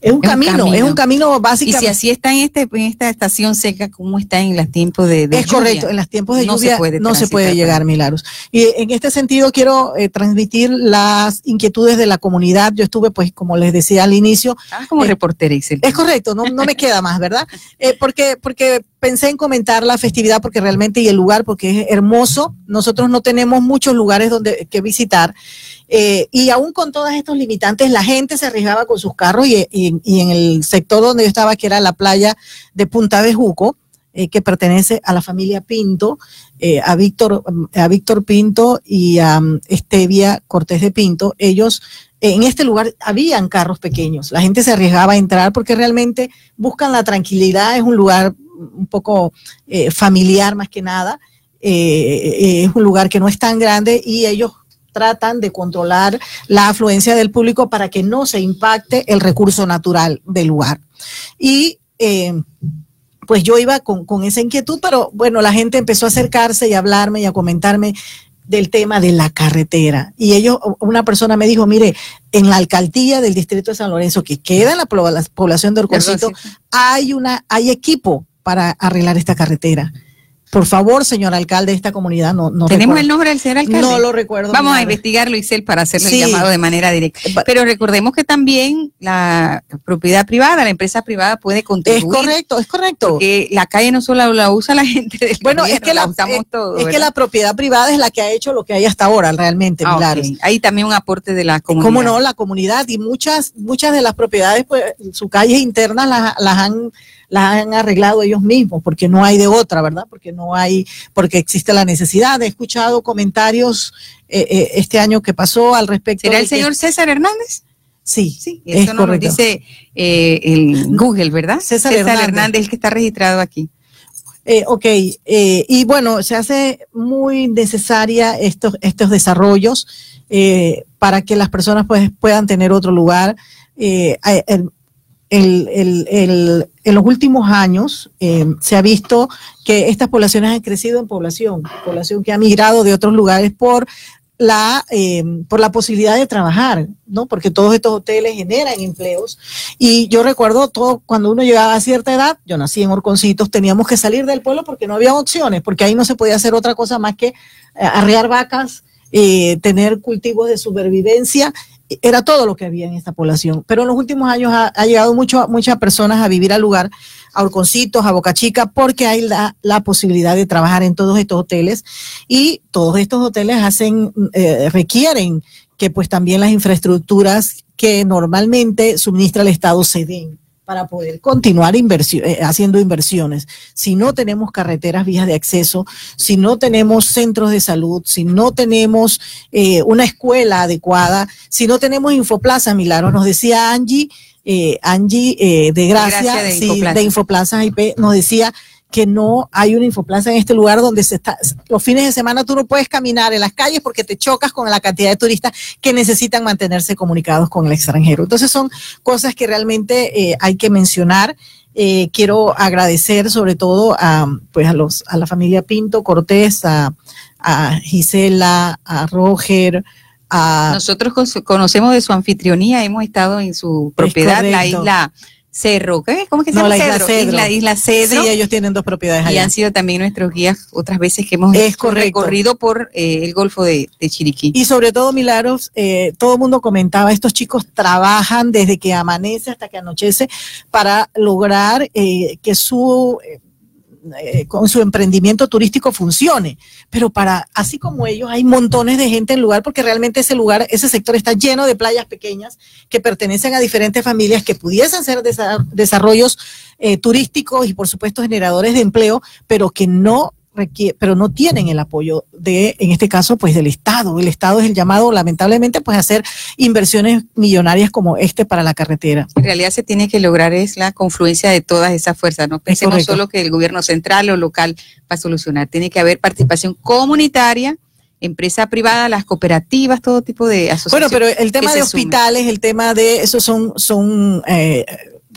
es un, camino, es un camino básico. Y si así está en, este, en esta estación seca, ¿cómo está en los tiempos de, Es correcto, en los tiempos de lluvia no se puede llegar, Milagros. Y en este sentido quiero eh, transmitir las inquietudes de la comunidad. Yo estuve, pues, como les decía al inicio. Ah, como eh, reportera, Es correcto, no, no me queda más, ¿verdad? porque, porque pensé en comentar la festividad porque realmente y el lugar porque es hermoso. Nosotros no tenemos muchos lugares donde que visitar eh, y aún con todos estos limitantes, la gente se arriesgaba con sus carros y, en el sector donde yo estaba, que era la playa de Punta Bejuco, eh, que pertenece a la familia Pinto, eh, a Víctor a Víctor Pinto y a um, Estevia Cortés de Pinto, ellos en este lugar habían carros pequeños, la gente se arriesgaba a entrar porque realmente buscan la tranquilidad, es un lugar un poco familiar más que nada, es un lugar que no es tan grande y ellos tratan de controlar la afluencia del público para que no se impacte el recurso natural del lugar. Y eh, pues yo iba con, esa inquietud, pero bueno, la gente empezó a acercarse y a hablarme y a comentarme del tema de la carretera. Y ellos, una persona me dijo, mire, en la alcaldía del distrito de San Lorenzo, que queda en la, población de Orconcito, hay una, hay equipo para arreglar esta carretera. Por favor, señor alcalde de esta comunidad, no, no ¿Tenemos el nombre del señor alcalde? No lo recuerdo. Vamos a investigarlo, Isel, para hacerle el llamado de manera directa. Pero recordemos que también la propiedad privada, la empresa privada puede contribuir. Es correcto, es correcto. Porque la calle no solo la usa la gente del Bueno, es que la, usamos es, que la propiedad privada es la que ha hecho lo que hay hasta ahora, realmente, ah, Hay también un aporte de la comunidad. ¿Cómo no? La comunidad y muchas, muchas de las propiedades, pues, sus calles internas las, las han las han arreglado ellos mismos, porque no hay de otra, ¿verdad? Porque no hay, porque existe la necesidad. He escuchado comentarios eh, eh, este año que pasó al respecto. ¿Será el señor César Hernández? Sí, sí, eso nos lo dice eh, el Google, ¿verdad? César, Hernández. el que está registrado aquí. ok, y bueno, se hace muy necesaria estos, estos desarrollos para que las personas pues, puedan tener otro lugar. El, el, en los últimos años eh, se ha visto que estas poblaciones han crecido en población, población que ha migrado de otros lugares por la, eh, por la posibilidad de trabajar, ¿no? Porque todos estos hoteles generan empleos. Y yo recuerdo todo, cuando uno llegaba a cierta edad, yo nací en Orconcitos, teníamos que salir del pueblo porque no había opciones, porque ahí no se podía hacer otra cosa más que eh, arrear vacas, tener cultivos de supervivencia era todo lo que había en esta población. Pero en los últimos años ha, llegado mucho, muchas personas a vivir al lugar, a Orconcitos, a Boca Chica, porque hay la, posibilidad de trabajar en todos estos hoteles y todos estos hoteles hacen, eh, requieren que pues también las infraestructuras que normalmente suministra el Estado se den para poder continuar eh, haciendo inversiones. Si no tenemos carreteras, vías de acceso, si no tenemos centros de salud, si no tenemos eh, una escuela adecuada, si no tenemos Infoplaza, Milagro, nos decía Angie, eh, Angie de Gracia, de, Infoplaza. IP, nos decía que no hay una infoplaza en este lugar donde se está, los fines de semana tú no puedes caminar en las calles porque te chocas con la cantidad de turistas que necesitan mantenerse comunicados con el extranjero. Entonces son cosas que realmente eh, hay que mencionar. Eh, quiero agradecer sobre todo a, pues a, los, a la familia Pinto Cortés, a, a Gisela, a Roger, a... Nosotros conocemos de su anfitrionía, hemos estado en su propiedad, la isla Cerro, ¿qué? ¿Cómo es que se llama? La isla Isla, Cedro. Sí, ellos tienen dos propiedades allá. Y han sido también nuestros guías otras veces que hemos recorrido por eh, el Golfo de, Chiriquí. Y sobre todo, Milagros, eh, todo el mundo comentaba, estos chicos trabajan desde que amanece hasta que anochece para lograr eh, que su eh, con su emprendimiento turístico funcione. Pero para, así como ellos, hay montones de gente en el lugar porque realmente ese lugar, ese sector está lleno de playas pequeñas que pertenecen a diferentes familias que pudiesen ser desarrollos eh, turísticos y por supuesto generadores de empleo, pero que no pero no tienen el apoyo de, en este caso, pues del Estado. El Estado es el llamado, lamentablemente, pues a hacer inversiones millonarias como este para la carretera. En realidad se tiene que lograr es la confluencia de todas esas fuerzas. No pensemos solo que el gobierno central o local va a solucionar. Tiene que haber participación comunitaria empresa privada, las cooperativas, todo tipo de asociaciones. Bueno, pero el tema de hospitales, el tema de eso son, son eh,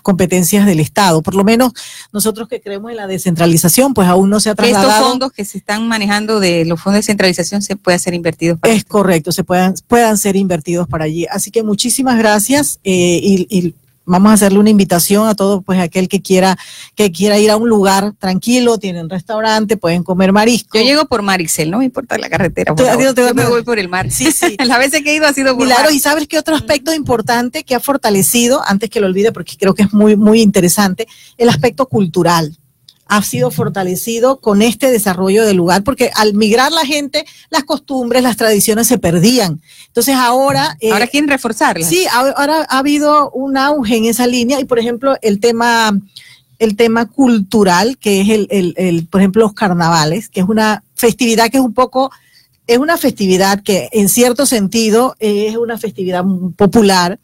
competencias del Estado. Por lo menos nosotros que creemos en la descentralización, pues aún no se ha trasladado. Estos fondos que se están manejando de los fondos de descentralización se puedan ser invertidos para Es correcto, se puedan, puedan ser invertidos para allí. Así que muchísimas gracias eh, y vamos a hacerle una invitación a todo pues aquel que quiera que quiera ir a un lugar tranquilo, tienen restaurante, pueden comer marisco. Yo llego por Marixel, no me importa la carretera. Por Yo me voy por el mar. Sí, sí. Las veces que he ido ha sido por Claro, y sabes qué otro aspecto importante que ha fortalecido, antes que lo olvide porque creo que es muy muy interesante, el aspecto cultural ha sido fortalecido con este desarrollo del lugar, porque al migrar la gente, las costumbres, las tradiciones se perdían. Entonces ahora... Eh, ahora quieren reforzarlas. Sí, ahora ha habido un auge en esa línea y, por ejemplo, el tema, el tema cultural, que es el, el, el, por ejemplo, los carnavales, que es una festividad que es un poco... Es una festividad que en cierto sentido es una festividad popular,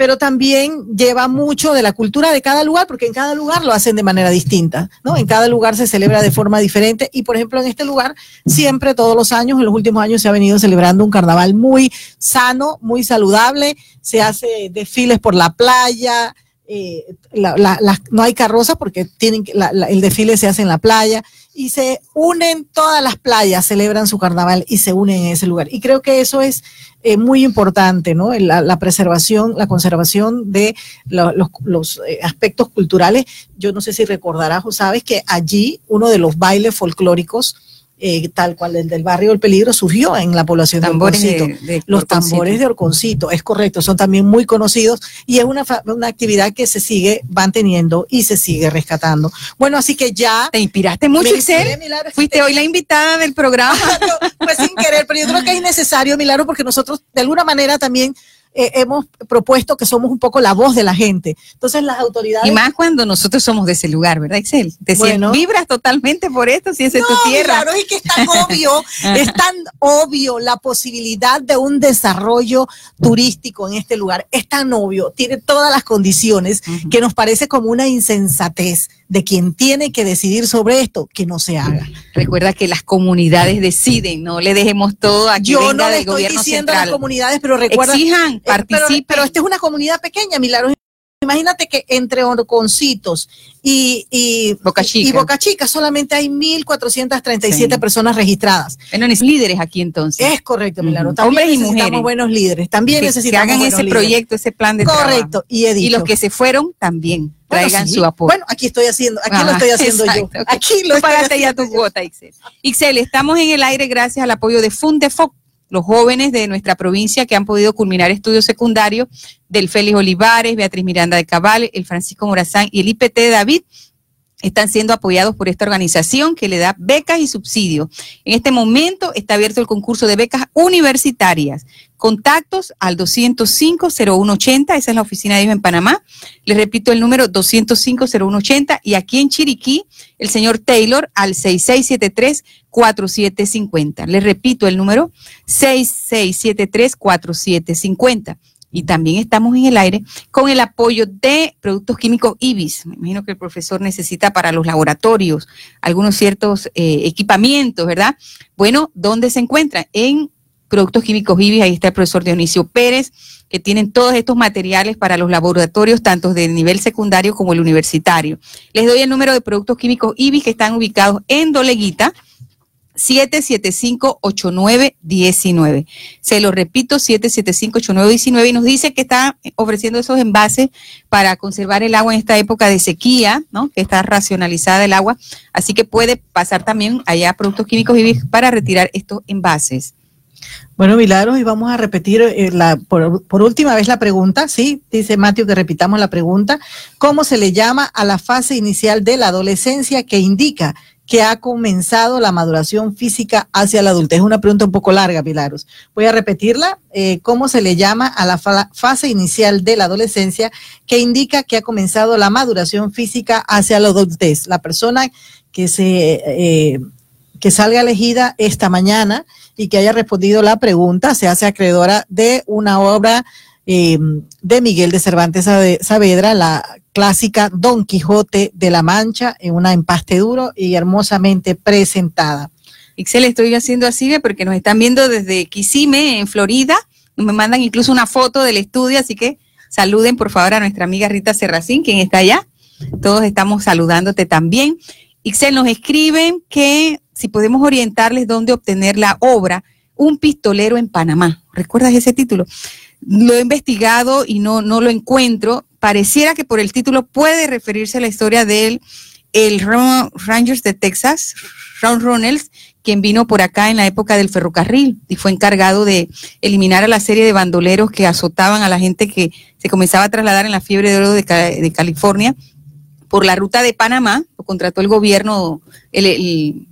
pero también lleva mucho de la cultura de cada lugar, porque en cada lugar lo hacen de manera distinta, ¿no? En cada lugar se celebra de forma diferente y, por ejemplo, en este lugar siempre, todos los años, en los últimos años se ha venido celebrando un carnaval muy sano, muy saludable, se hace desfiles por la playa, eh, la- la- no hay carroza porque tienen el desfile se hace en la playa y se unen todas las playas, celebran su carnaval y se unen en ese lugar. Y creo que eso es eh, muy importante, ¿no? La, preservación, la conservación de lo- los, los, eh, aspectos culturales. Yo no sé si recordarás o sabes que allí uno de los bailes folclóricos, eh, tal cual el del barrio del peligro, surgió en la población Tambores de Orconcito. de Los Orconcito. tambores de Orconcito, es correcto, son también muy conocidos y es una, una actividad que se sigue manteniendo y se sigue rescatando. Bueno, así que ya. Te inspiraste mucho, Fuiste te- hoy la invitada del programa. pues sin querer, pero yo creo que es necesario, Milagro, porque nosotros de alguna manera también eh, hemos propuesto que somos un poco la voz de la gente. Entonces las autoridades... Y más cuando nosotros somos de ese lugar, ¿verdad, Excel? Te Bueno. vibras totalmente por esto, si es en tu No, tierra. Claro, es que es tan obvio, es tan obvio la posibilidad de un desarrollo turístico en este lugar. Es tan obvio, tiene todas las condiciones que nos parece como una insensatez de quien tiene que decidir sobre esto, que no se haga. Recuerda que las comunidades deciden, no le dejemos todo a que Yo venga no le del estoy diciendo a las comunidades, pero recuerda... Exijan, Eh, pero, participen. pero esta es una comunidad pequeña, Milagros. Imagínate que entre Orconcitos y, y, Boca Chica. y Boca Chica solamente hay 1.437 Sí. personas registradas. bueno, líderes aquí entonces. Es correcto, Milagro. Ujú. También Hombres y necesitamos mujeres. buenos líderes. También que, que necesitamos hagan buenos ese líderes. proyecto, ese plan de trabajo. Correcto. Y he dicho. Y los que se fueron también bueno, traigan sí. su apoyo. Bueno, aquí estoy haciendo, aquí lo Ajá, estoy haciendo exacto, yo. ok. Aquí lo Tú estoy pagaste ya tu cuota, Ixel. Ixel, estamos en el aire gracias al apoyo de Fundefoc, los jóvenes de nuestra provincia que han podido culminar estudios secundarios del Félix Olivares, Beatriz Miranda de Cabal, el Francisco Morazán y el IPT de David están siendo apoyados por esta organización que le da becas y subsidios. En este momento está abierto el concurso de becas universitarias. Contactos al 205-0180, esa es la oficina de ellos en Panamá. Les repito el número 205-0180 y aquí en Chiriquí, el señor Taylor al 6673-4750. Les repito el número 6673-4750. Y también estamos en el aire con el apoyo de productos químicos IBIS. Me imagino que el profesor necesita para los laboratorios algunos ciertos eh, equipamientos, ¿verdad? Bueno, ¿dónde se encuentra? En Productos Químicos IBIS, ahí está el profesor Dionisio Pérez, que tienen todos estos materiales para los laboratorios, tanto de nivel secundario como el universitario. Les doy el número de Productos Químicos IBIS que están ubicados en Doleguita, 775-8919. Se lo repito, 775-8919 y nos dice que está ofreciendo esos envases para conservar el agua en esta época de sequía, ¿no? Que está racionalizada el agua, así que puede pasar también allá a Productos Químicos IBIS para retirar estos envases. Bueno, Milagros, y vamos a repetir eh, la, por, por última vez la pregunta, ¿sí? Dice Mateo que repitamos la pregunta. ¿Cómo se le llama a la fase inicial de la adolescencia que indica que ha comenzado la maduración física hacia la adultez? Es una pregunta un poco larga, Milagros. Voy a repetirla. Eh, ¿Cómo se le llama a la fa- fase inicial de la adolescencia que indica que ha comenzado la maduración física hacia la adultez? La persona que se... eh, que salga elegida esta mañana y que haya respondido la pregunta se hace acreedora de una obra eh, de Miguel de Cervantes Saavedra, la clásica Don Quijote de la Mancha, en una empaste duro y hermosamente presentada. Ixel, estoy haciendo así porque nos están viendo desde Kissimmee, en Florida. Me mandan incluso una foto del estudio, así que saluden por favor a nuestra amiga Rita Serracín, quien está allá. Todos estamos saludándote también. Ixel, nos escriben que si podemos orientarles dónde obtener la obra Un pistolero en Panamá. ¿Recuerdas ese título? Lo he investigado y no, no lo encuentro. Pareciera que por el título puede referirse a la historia del el Rangers de Texas, Ron Ronalds, quien vino por acá en la época del ferrocarril y fue encargado de eliminar a la serie de bandoleros que azotaban a la gente que se comenzaba a trasladar en la fiebre de oro de California por la ruta de Panamá, lo contrató el gobierno, el, el-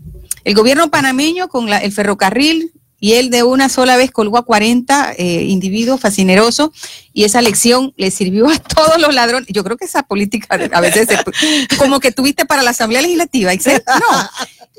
el gobierno panameño con la- el ferrocarril y él de una sola vez colgó a 40 eh, individuos fascinerosos y esa lección le sirvió a todos los ladrones. Yo creo que esa política a veces se- como que tuviste para la Asamblea Legislativa, no.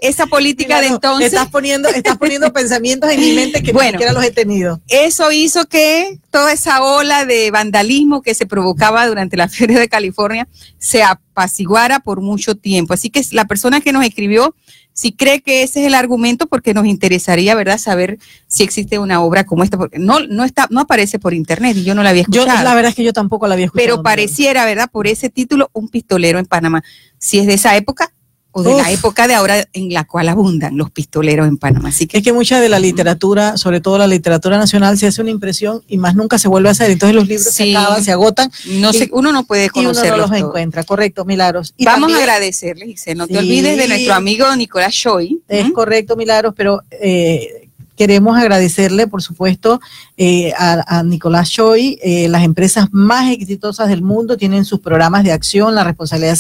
esa política de entonces. Estás poniendo, estás poniendo pensamientos en mi mente que bueno, ni siquiera los he tenido. Eso hizo que toda esa ola de vandalismo que se provocaba durante la feria de California se apaciguara por mucho tiempo. Así que la persona que nos escribió, si cree que ese es el argumento, porque nos interesaría, ¿verdad?, saber si existe una obra como esta, porque no, no está, no aparece por internet y yo no la había escuchado. Yo, la verdad es que yo tampoco la había escuchado. Pero pareciera, ¿verdad?, por ese título, un pistolero en Panamá. Si es de esa época, o de la época de ahora en la cual abundan los pistoleros en Panamá. Así que, es que mucha de la literatura, sobre todo la literatura nacional, se hace una impresión y más nunca se vuelve a hacer. Entonces los libros se acaban, se agotan. No uno no puede conocerlos. Y uno no los encuentra, correcto, Milagros. Y Vamos a agradecerles, No te olvides de nuestro amigo Nicolás Choi. Es correcto, Milagros, pero eh, Queremos agradecerle, por supuesto, eh, a, Nicolás Choi. Eh, las empresas más exitosas del mundo tienen sus programas de acción, la responsabilidad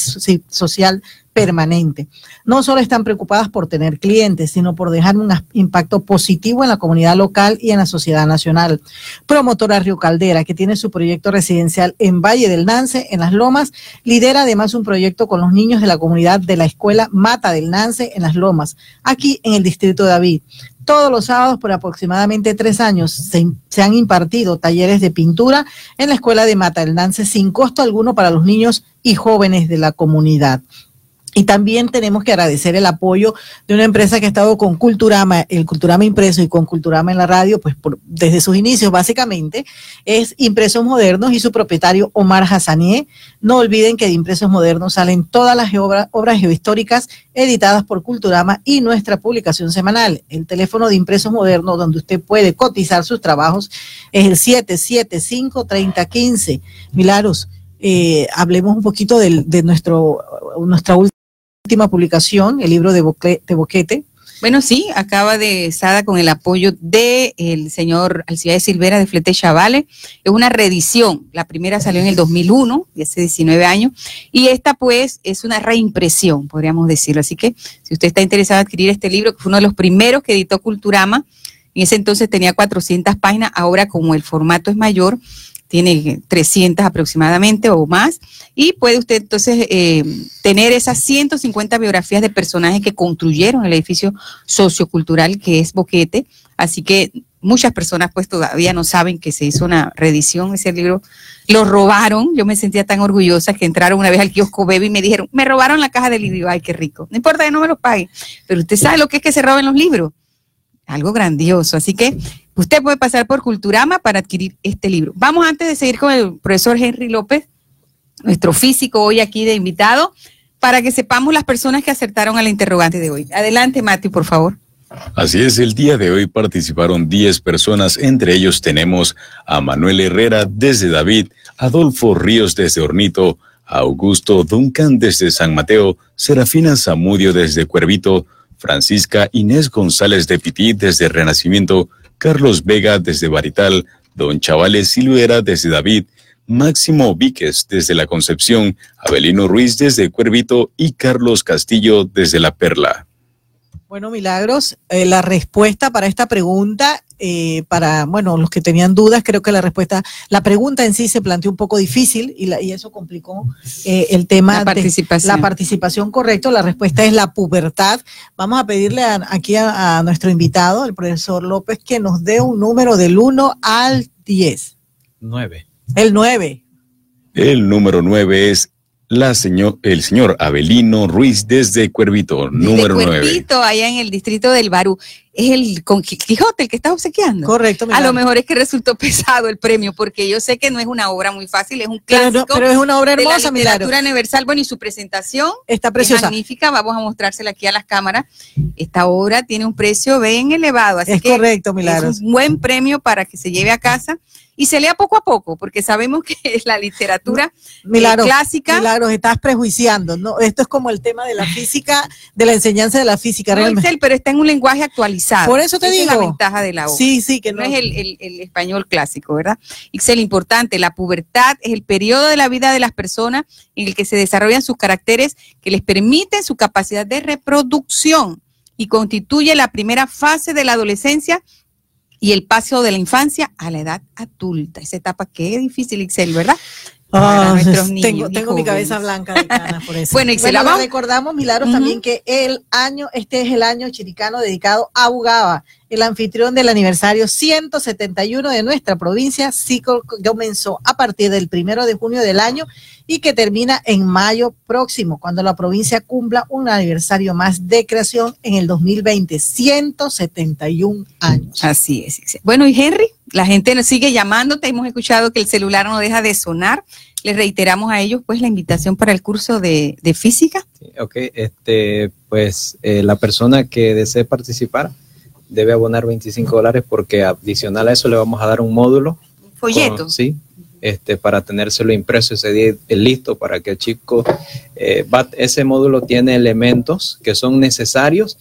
social permanente. No solo están preocupadas por tener clientes, sino por dejar un impacto positivo en la comunidad local y en la sociedad nacional. Promotora Río Caldera, que tiene su proyecto residencial en Valle del Nance, en Las Lomas, lidera además un proyecto con los niños de la comunidad de la escuela Mata del Nance en Las Lomas, aquí en el distrito de David todos los sábados por aproximadamente tres años se, han impartido talleres de pintura en la escuela de Mata del Nance sin costo alguno para los niños y jóvenes de la comunidad. Y también tenemos que agradecer el apoyo de una empresa que ha estado con Culturama, el Culturama impreso y con Culturama en la radio, pues desde sus inicios básicamente, es Impresos Modernos y su propietario Omar Hassanieh. No olviden que de Impresos Modernos salen todas las obras geohistóricas editadas por Culturama y nuestra publicación semanal. El teléfono de Impresos Modernos donde usted puede cotizar sus trabajos es el 775-3015. Milagros. Eh, hablemos un poquito de, de nuestro, nuestra última última publicación, el libro de, Boquete. Bueno, sí, acaba de Sada con el apoyo del el señor Alcides Silvera de Flete Chavale. Es una reedición. La primera salió en el 2001, y hace 19 años, y esta pues es una reimpresión, podríamos decirlo. Así que si usted está interesado en adquirir este libro, que fue uno de los primeros que editó Culturama, en ese entonces tenía 400 páginas, ahora como el formato es mayor, tiene 300 aproximadamente o más, y puede usted entonces eh, tener esas 150 biografías de personajes que construyeron el edificio sociocultural que es Boquete, así que muchas personas pues todavía no saben que se hizo una reedición, ese libro. Lo robaron, yo me sentía tan orgullosa que entraron una vez al kiosco Bebe y me dijeron, me robaron la caja del libro, ay, qué rico, no importa que no me lo paguen, pero usted sabe lo que es que se roben los libros, algo grandioso, así que Usted puede pasar por Culturama para adquirir este libro. Vamos antes de seguir con el profesor Henry López, nuestro físico hoy aquí de invitado, para que sepamos las personas que acertaron a la interrogante de hoy. Adelante, Mati, por favor. Así es, el día de hoy participaron 10 personas, entre ellos tenemos a Manuel Herrera desde David, Adolfo Ríos desde Hornito, Augusto Duncan desde San Mateo, Serafina Zamudio desde Cuervito, Francisca Inés González de Pití desde Renacimiento, Carlos Vega desde Barital, Don Chavales Silvera desde David, Máximo Víquez desde La Concepción, Abelino Ruiz desde Cuervito y Carlos Castillo desde La Perla. Bueno, Milagros, eh, la respuesta para esta pregunta, eh, para, bueno, los que tenían dudas, creo que la respuesta, la pregunta en sí se planteó un poco difícil y, y eso complicó eh, el tema la participación. de la participación, correcto. La respuesta es la pubertad. Vamos a pedirle aquí a, a, nuestro invitado, el profesor López, que nos dé un número del 1 al 10. 9. El 9. El número 9 es la señor, el señor Abelino Ruiz desde Cuervito, número 9. Cuervito, allá en el distrito del Barú. Es el con Quijote el que está obsequiando. Correcto. A lo mejor es que resultó pesado el premio, porque yo sé que no es una obra muy fácil, es un clásico. Pero, es una obra hermosa, de la literatura universal. Bueno, y su presentación está preciosa. Es magnífica. Vamos a mostrársela aquí a las cámaras. Esta obra tiene un precio bien elevado. Así es que correcto, Milagros. Es un buen premio para que se lleve a casa y se lea poco a poco, porque sabemos que es la literatura eh, clásica. Milagros, estás prejuiciando, ¿no? Esto es como el tema de la física, de la enseñanza de la física, no, realmente. pero está en un lenguaje actualizado. Por eso te digo. Es la ventaja de la obra. Sí, sí, que no, es el, el, español clásico, ¿verdad? Ixel, importante, la pubertad es el periodo de la vida de las personas en el que se desarrollan sus caracteres que les permiten su capacidad de reproducción y constituye la primera fase de la adolescencia y el paso de la infancia a la edad adulta. Esa etapa que es difícil, Excel, ¿verdad? Nuestros niños. Tengo, mi cabeza blanca de por eso. bueno, y se la recordamos, Milagros, también que el año, este es el año chiricano dedicado a Bugaba, el anfitrión del aniversario 171 de nuestra provincia, sí comenzó a partir del primero de junio del año y que termina en mayo próximo, cuando la provincia cumpla un aniversario más de creación en el 2020, 171 años. Así es. Bueno, y Henry, la gente nos sigue llamándote, hemos escuchado que el celular no deja de sonar. Les reiteramos a ellos pues la invitación para el curso de, física. Ok, este, pues eh, la persona que desee participar debe abonar 25 dólares porque adicional a eso le vamos a dar un módulo. Un folleto. sí, este, para tenérselo impreso ese día listo para que el chico, eh, ese módulo tiene elementos que son necesarios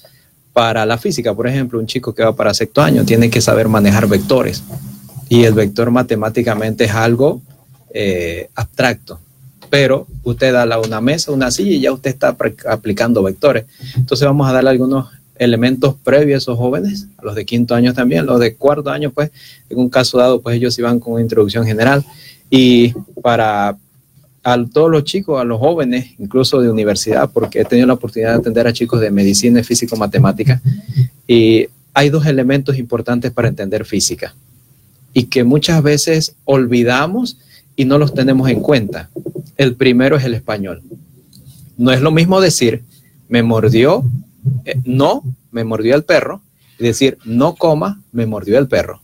para la física. Por ejemplo, un chico que va para sexto año tiene que saber manejar vectores y el vector matemáticamente es algo eh, abstracto. Pero usted da una mesa, una silla y ya usted está aplicando vectores. Entonces vamos a darle algunos elementos previos a esos jóvenes, a los de quinto año también, los de cuarto año, pues, en un caso dado, pues ellos iban con introducción general. Y para a todos los chicos, a los jóvenes, incluso de universidad, porque he tenido la oportunidad de atender a chicos de medicina y físico-matemática, y hay dos elementos importantes para entender física y que muchas veces olvidamos y no los tenemos en cuenta. El primero es el español. No es lo mismo decir, me mordió eh, no, me mordió el perro, y decir, no coma, me mordió el perro.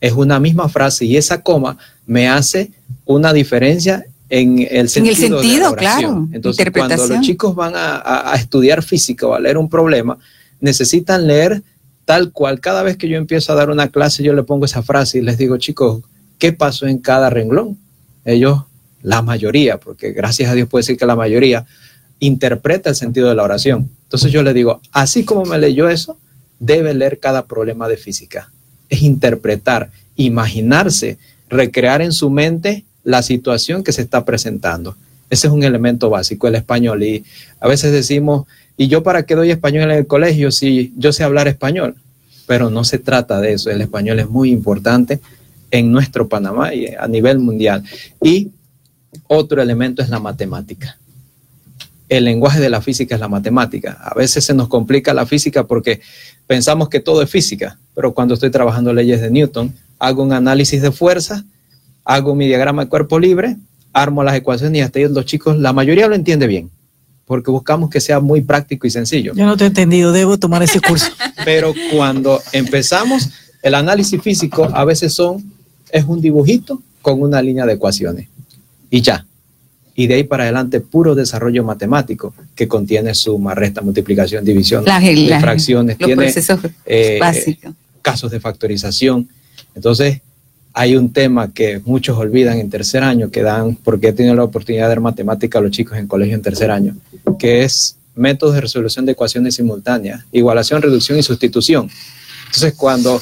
Es una misma frase y esa coma me hace una diferencia en el sentido. En el sentido, claro. Entonces, cuando los chicos van a, a, estudiar física o a leer un problema, necesitan leer tal cual. Cada vez que yo empiezo a dar una clase, yo le pongo esa frase y les digo, chicos, ¿qué pasó en cada renglón? Ellos, la mayoría, porque gracias a Dios puede decir que la mayoría, interpreta el sentido de la oración. Entonces yo le digo, así como me leyó eso, debe leer cada problema de física. Es interpretar, imaginarse, recrear en su mente la situación que se está presentando. Ese es un elemento básico, el español. Y a veces decimos, ¿y yo para qué doy español en el colegio si yo sé hablar español? Pero no se trata de eso. El español es muy importante en nuestro Panamá y a nivel mundial. Y otro elemento es la matemática el lenguaje de la física es la matemática. A veces se nos complica la física porque pensamos que todo es física, pero cuando estoy trabajando leyes de Newton, hago un análisis de fuerza, hago mi diagrama de cuerpo libre, armo las ecuaciones y hasta ahí los chicos, la mayoría lo entiende bien, porque buscamos que sea muy práctico y sencillo. Yo no te he entendido, debo tomar ese curso. pero cuando empezamos, el análisis físico a veces son, es un dibujito con una línea de ecuaciones y ya y de ahí para adelante puro desarrollo matemático que contiene suma, resta, multiplicación, división, fracciones, tiene eh, casos de factorización. Entonces, hay un tema que muchos olvidan en tercer año, que dan, porque he tenido la oportunidad de dar matemática a los chicos en colegio en tercer año, que es métodos de resolución de ecuaciones simultáneas, igualación, reducción y sustitución. Entonces, cuando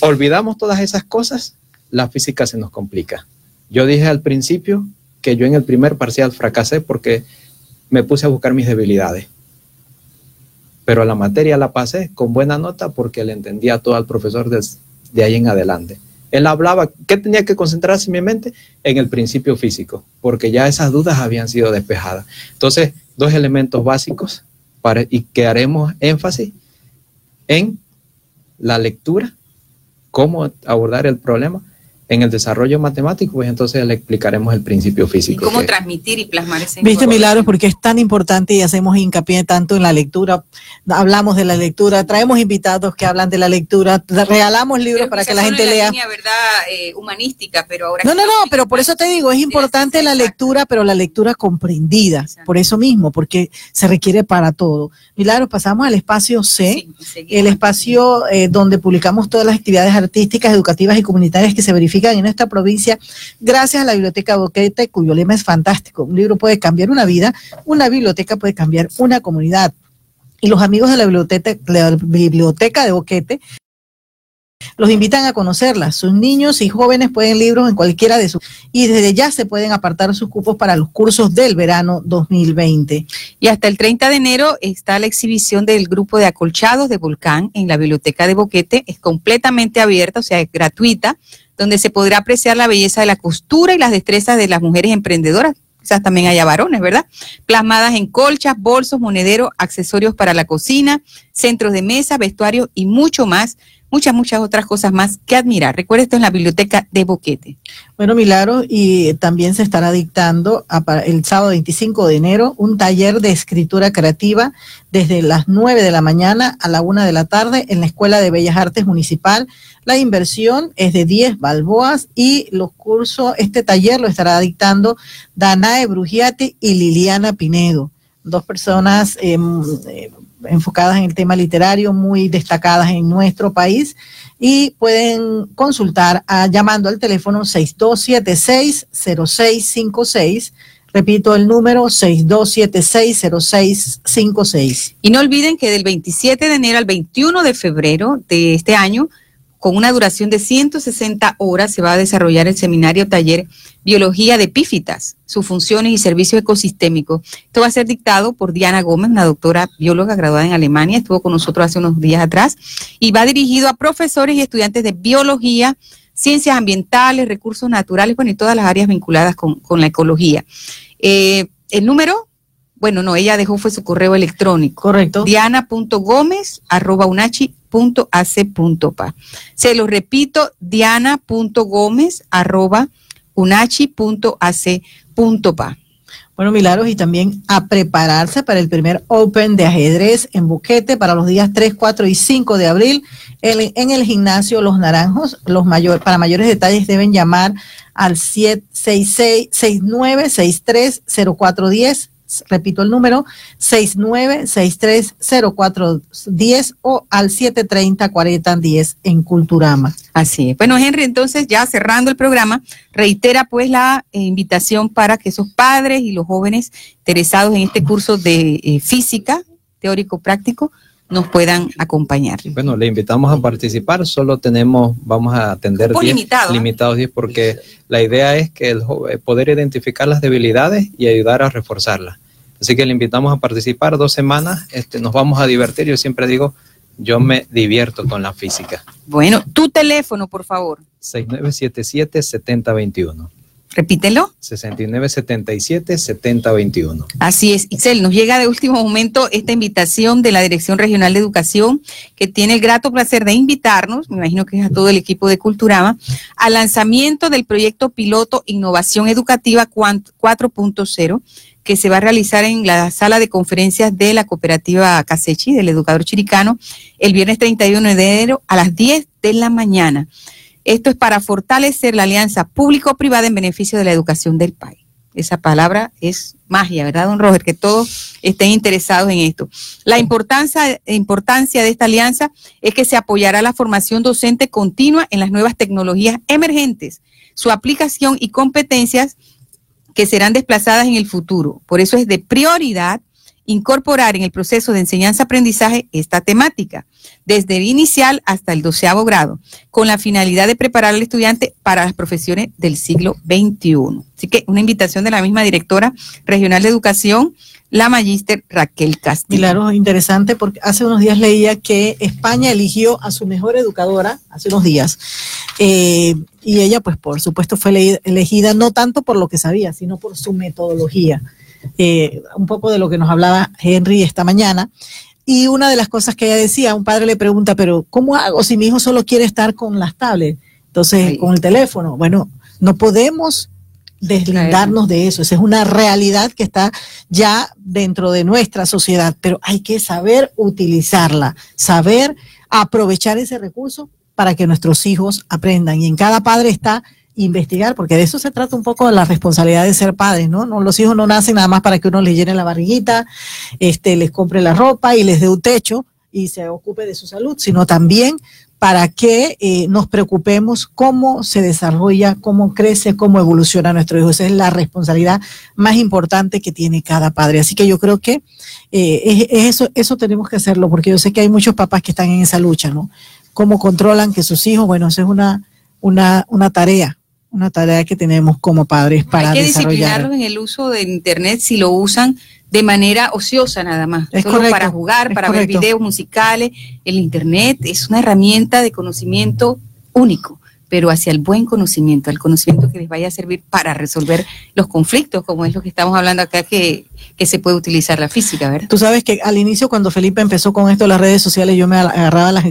olvidamos todas esas cosas, la física se nos complica. Yo dije al principio que yo en el primer parcial fracasé porque me puse a buscar mis debilidades. Pero la materia la pasé con buena nota porque le entendía todo al profesor de ahí en adelante. Él hablaba, ¿qué tenía que concentrarse en mi mente? En el principio físico, porque ya esas dudas habían sido despejadas. Entonces, dos elementos básicos y que haremos énfasis en la lectura, cómo abordar el problema en el desarrollo matemático, pues entonces le explicaremos el principio físico. ¿Cómo transmitir y plasmar ese Viste, Milagros, porque es tan importante y hacemos hincapié tanto en la lectura. Hablamos de la lectura, traemos invitados que hablan de la lectura, regalamos libros para que la gente lea. Línea, verdad, eh, humanística, pero ahora. No, no, no, pero por eso te digo, es importante la lectura, pero la lectura comprendida, por eso mismo, porque se requiere para todo. Milagros, pasamos al espacio C, el espacio eh, donde publicamos todas las actividades artísticas, educativas y comunitarias que se verifican en nuestra provincia gracias a la Biblioteca Boquete, cuyo lema es fantástico. Un libro puede cambiar una vida, una biblioteca puede cambiar una comunidad. Y los amigos de la biblioteca de Boquete los invitan a conocerla. Sus niños y jóvenes pueden libros en cualquiera de sus y desde ya se pueden apartar sus cupos para los cursos del verano 2020. Y hasta el 30 de enero está la exhibición del grupo de acolchados de Volcán en la biblioteca de Boquete. Es completamente abierta, o sea, es gratuita donde se podrá apreciar la belleza de la costura y las destrezas de las mujeres emprendedoras. Quizás también haya varones, ¿verdad? Plasmadas en colchas, bolsos, monederos, accesorios para la cocina, centros de mesa, vestuario y mucho más muchas, muchas otras cosas más que admirar. Recuerda, esto en la biblioteca de Boquete. Bueno, Milagro, y también se estará dictando el sábado 25 de enero un taller de escritura creativa desde las 9 de la mañana a la 1 de la tarde en la Escuela de Bellas Artes Municipal. La inversión es de 10 balboas y los cursos, este taller lo estará dictando Danae Brugiati y Liliana Pinedo dos personas em, eh, enfocadas en el tema literario, muy destacadas en nuestro país, y pueden consultar llamando al teléfono 6276-0656. Repito el número 6276-0656. Y no olviden que del 27 de enero al 21 de febrero de este año, con una duración de 160 horas, se va a desarrollar el seminario taller Biología de Epífitas, sus funciones y servicios ecosistémicos. Esto va a ser dictado por Diana Gómez, una doctora bióloga graduada en Alemania, estuvo con nosotros hace unos días atrás, y va dirigido a profesores y estudiantes de biología, ciencias ambientales, recursos naturales, bueno, y todas las áreas vinculadas con, la ecología. Eh, el número bueno, no, ella dejó fue su correo electrónico. Correcto. Diana.gómez arroba unachi.ac.pa. Se lo repito, diana.gómez arroba unachi.ac.pa. Bueno, Milagros, y también a prepararse para el primer Open de ajedrez en Buquete para los días 3, 4 y 5 de abril en, el gimnasio Los Naranjos. Los mayores, para mayores detalles deben llamar al 766 6963 0410 repito el número, 69630410 o al 730-4010 en Culturama. Así es. Bueno, Henry, entonces ya cerrando el programa, reitera pues la eh, invitación para que esos padres y los jóvenes interesados en este curso de eh, física teórico-práctico nos puedan acompañar. Bueno, le invitamos a participar, solo tenemos, vamos a atender 10 limitado, limitados 10 porque la idea es que el eh, poder identificar las debilidades y ayudar a reforzarlas. Así que le invitamos a participar dos semanas, este, nos vamos a divertir, yo siempre digo, yo me divierto con la física. Bueno, tu teléfono, por favor. 6977-7021. Repítelo. 6977-7021. Así es. Ixel, nos llega de último momento esta invitación de la Dirección Regional de Educación, que tiene el grato placer de invitarnos, me imagino que es a todo el equipo de Culturama, al lanzamiento del proyecto piloto Innovación Educativa 4.0, que se va a realizar en la sala de conferencias de la cooperativa Casechi, del educador chiricano, el viernes 31 de enero a las 10 de la mañana. Esto es para fortalecer la alianza público-privada en beneficio de la educación del país. Esa palabra es magia, ¿verdad, don Roger? Que todos estén interesados en esto. La importancia, importancia de esta alianza es que se apoyará la formación docente continua en las nuevas tecnologías emergentes, su aplicación y competencias que serán desplazadas en el futuro. Por eso es de prioridad incorporar en el proceso de enseñanza-aprendizaje esta temática, desde el inicial hasta el doceavo grado, con la finalidad de preparar al estudiante para las profesiones del siglo XXI. Así que una invitación de la misma directora regional de educación, la magíster Raquel Castillo. Claro, interesante porque hace unos días leía que España eligió a su mejor educadora, hace unos días, eh, y ella pues por supuesto fue elegida no tanto por lo que sabía, sino por su metodología. Eh, un poco de lo que nos hablaba Henry esta mañana. Y una de las cosas que ella decía, un padre le pregunta, pero ¿cómo hago si mi hijo solo quiere estar con las tablets? Entonces, con el teléfono. Bueno, no podemos deslindarnos de eso. Esa es una realidad que está ya dentro de nuestra sociedad, pero hay que saber utilizarla, saber aprovechar ese recurso para que nuestros hijos aprendan. Y en cada padre está investigar, porque de eso se trata un poco de la responsabilidad de ser padres, ¿no? no los hijos no nacen nada más para que uno les llene la barriguita, este, les compre la ropa y les dé un techo y se ocupe de su salud, sino también para que eh, nos preocupemos cómo se desarrolla, cómo crece, cómo evoluciona nuestro hijo. Esa es la responsabilidad más importante que tiene cada padre. Así que yo creo que eh, eso, eso tenemos que hacerlo, porque yo sé que hay muchos papás que están en esa lucha, ¿no? Cómo controlan que sus hijos, bueno, esa es una, una, una tarea una tarea que tenemos como padres para Hay que disciplinarlos en el uso de Internet si lo usan de manera ociosa nada más, es solo para jugar, para ver videos musicales. El Internet es una herramienta de conocimiento único pero hacia el buen conocimiento, el conocimiento que les vaya a servir para resolver los conflictos, como es lo que estamos hablando acá, que, que se puede utilizar la física, ¿verdad? Tú sabes que al inicio, cuando Felipe empezó con esto las redes sociales, yo me agarraba las,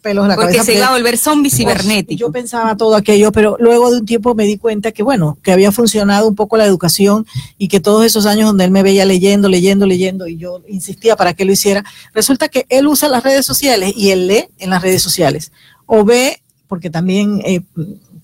pelos de la Porque cabeza. se iba a volver zombie cibernético. Yo pensaba todo aquello, pero luego de un tiempo me di cuenta que, bueno, que había funcionado un poco la educación y que todos esos años donde él me veía leyendo, leyendo, leyendo, y yo insistía para que lo hiciera, resulta que él usa las redes sociales y él lee en las redes sociales. O ve, porque también eh,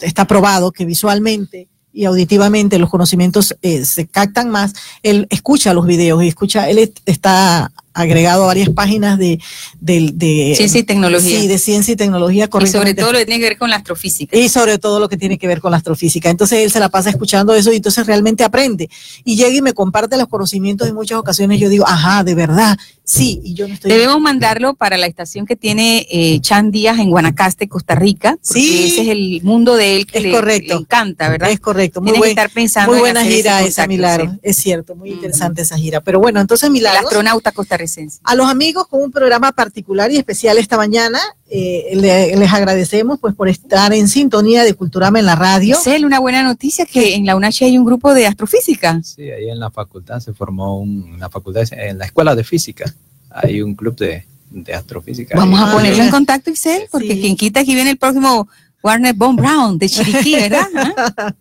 está probado que visualmente y auditivamente los conocimientos eh, se captan más, él escucha los videos y escucha, él está agregado a varias páginas de, de, de ciencia y tecnología. Sí, de ciencia y tecnología, Y sobre todo lo que tiene que ver con la astrofísica. Y sobre todo lo que tiene que ver con la astrofísica. Entonces él se la pasa escuchando eso y entonces realmente aprende. Y llega y me comparte los conocimientos en muchas ocasiones. Yo digo, ajá, de verdad, sí. Y yo no estoy. Debemos mandarlo para la estación que tiene eh, Chan Díaz en Guanacaste, Costa Rica. Porque Sí. ese es el mundo de él que Es le, correcto. le encanta, ¿verdad? Es correcto. Muy, buen- estar pensando muy en buena gira esa, Milagro. sí. Es cierto, muy Mm. interesante esa gira. Pero bueno, entonces El Milagro. astronauta costarricense. A los amigos con un programa particular y especial esta mañana, eh, le- les agradecemos pues por estar en sintonía de Culturama en la radio. Cel, una buena noticia que en la UNACH hay un grupo de astrofísica. Sí, ahí en la facultad se formó un, una facultad, en la escuela de física, hay un club de, de astrofísica. Vamos Ahí. a ponerlo en contacto, Isel, porque Sí. quien quita aquí viene el próximo Warner Von Brown de Chiriquí, ¿verdad? ¿Ah?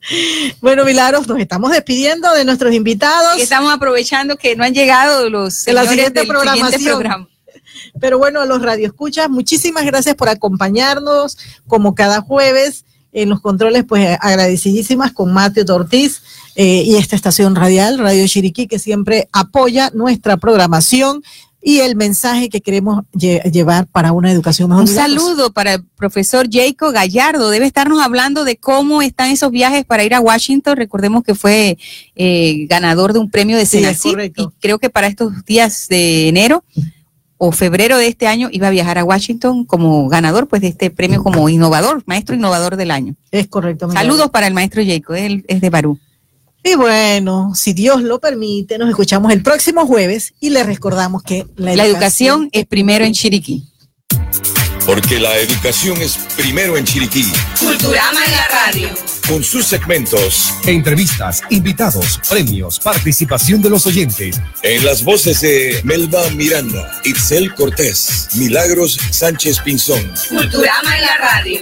Bueno, Milagros, nos estamos despidiendo de nuestros invitados. Y estamos aprovechando que no han llegado los De la siguiente del programación. programa. Pero bueno, a los radioescuchas, muchísimas gracias por acompañarnos como cada jueves en los controles, pues agradecidísimas con Mateo Ortiz eh, y esta estación radial, Radio Chiriquí, que siempre apoya nuestra programación y el mensaje que queremos lle- llevar para una educación mejor. Un saludo para el profesor Jacob Gallardo. Debe estarnos hablando de cómo están esos viajes para ir a Washington. Recordemos que fue eh, ganador de un premio de Sí, Senacid correcto. y creo que para estos días de enero o febrero de este año iba a viajar a Washington como ganador pues de este premio como innovador, maestro innovador del año. Es correcto. Saludos para el maestro Jacob, él es de Barú. Y bueno, si Dios lo permite, nos escuchamos el próximo jueves y les recordamos que la, La educación es primero en Chiriquí. Porque la educación es primero en Chiriquí. Culturama en la radio. Con sus segmentos. Entrevistas, invitados, premios, participación de los oyentes. En las voces de Melba Miranda, Itzel Cortés, Milagros Sánchez Pinzón. Culturama en la radio.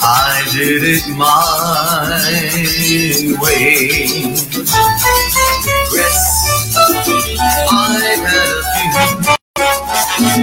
I did it my way. Yes, I had a few.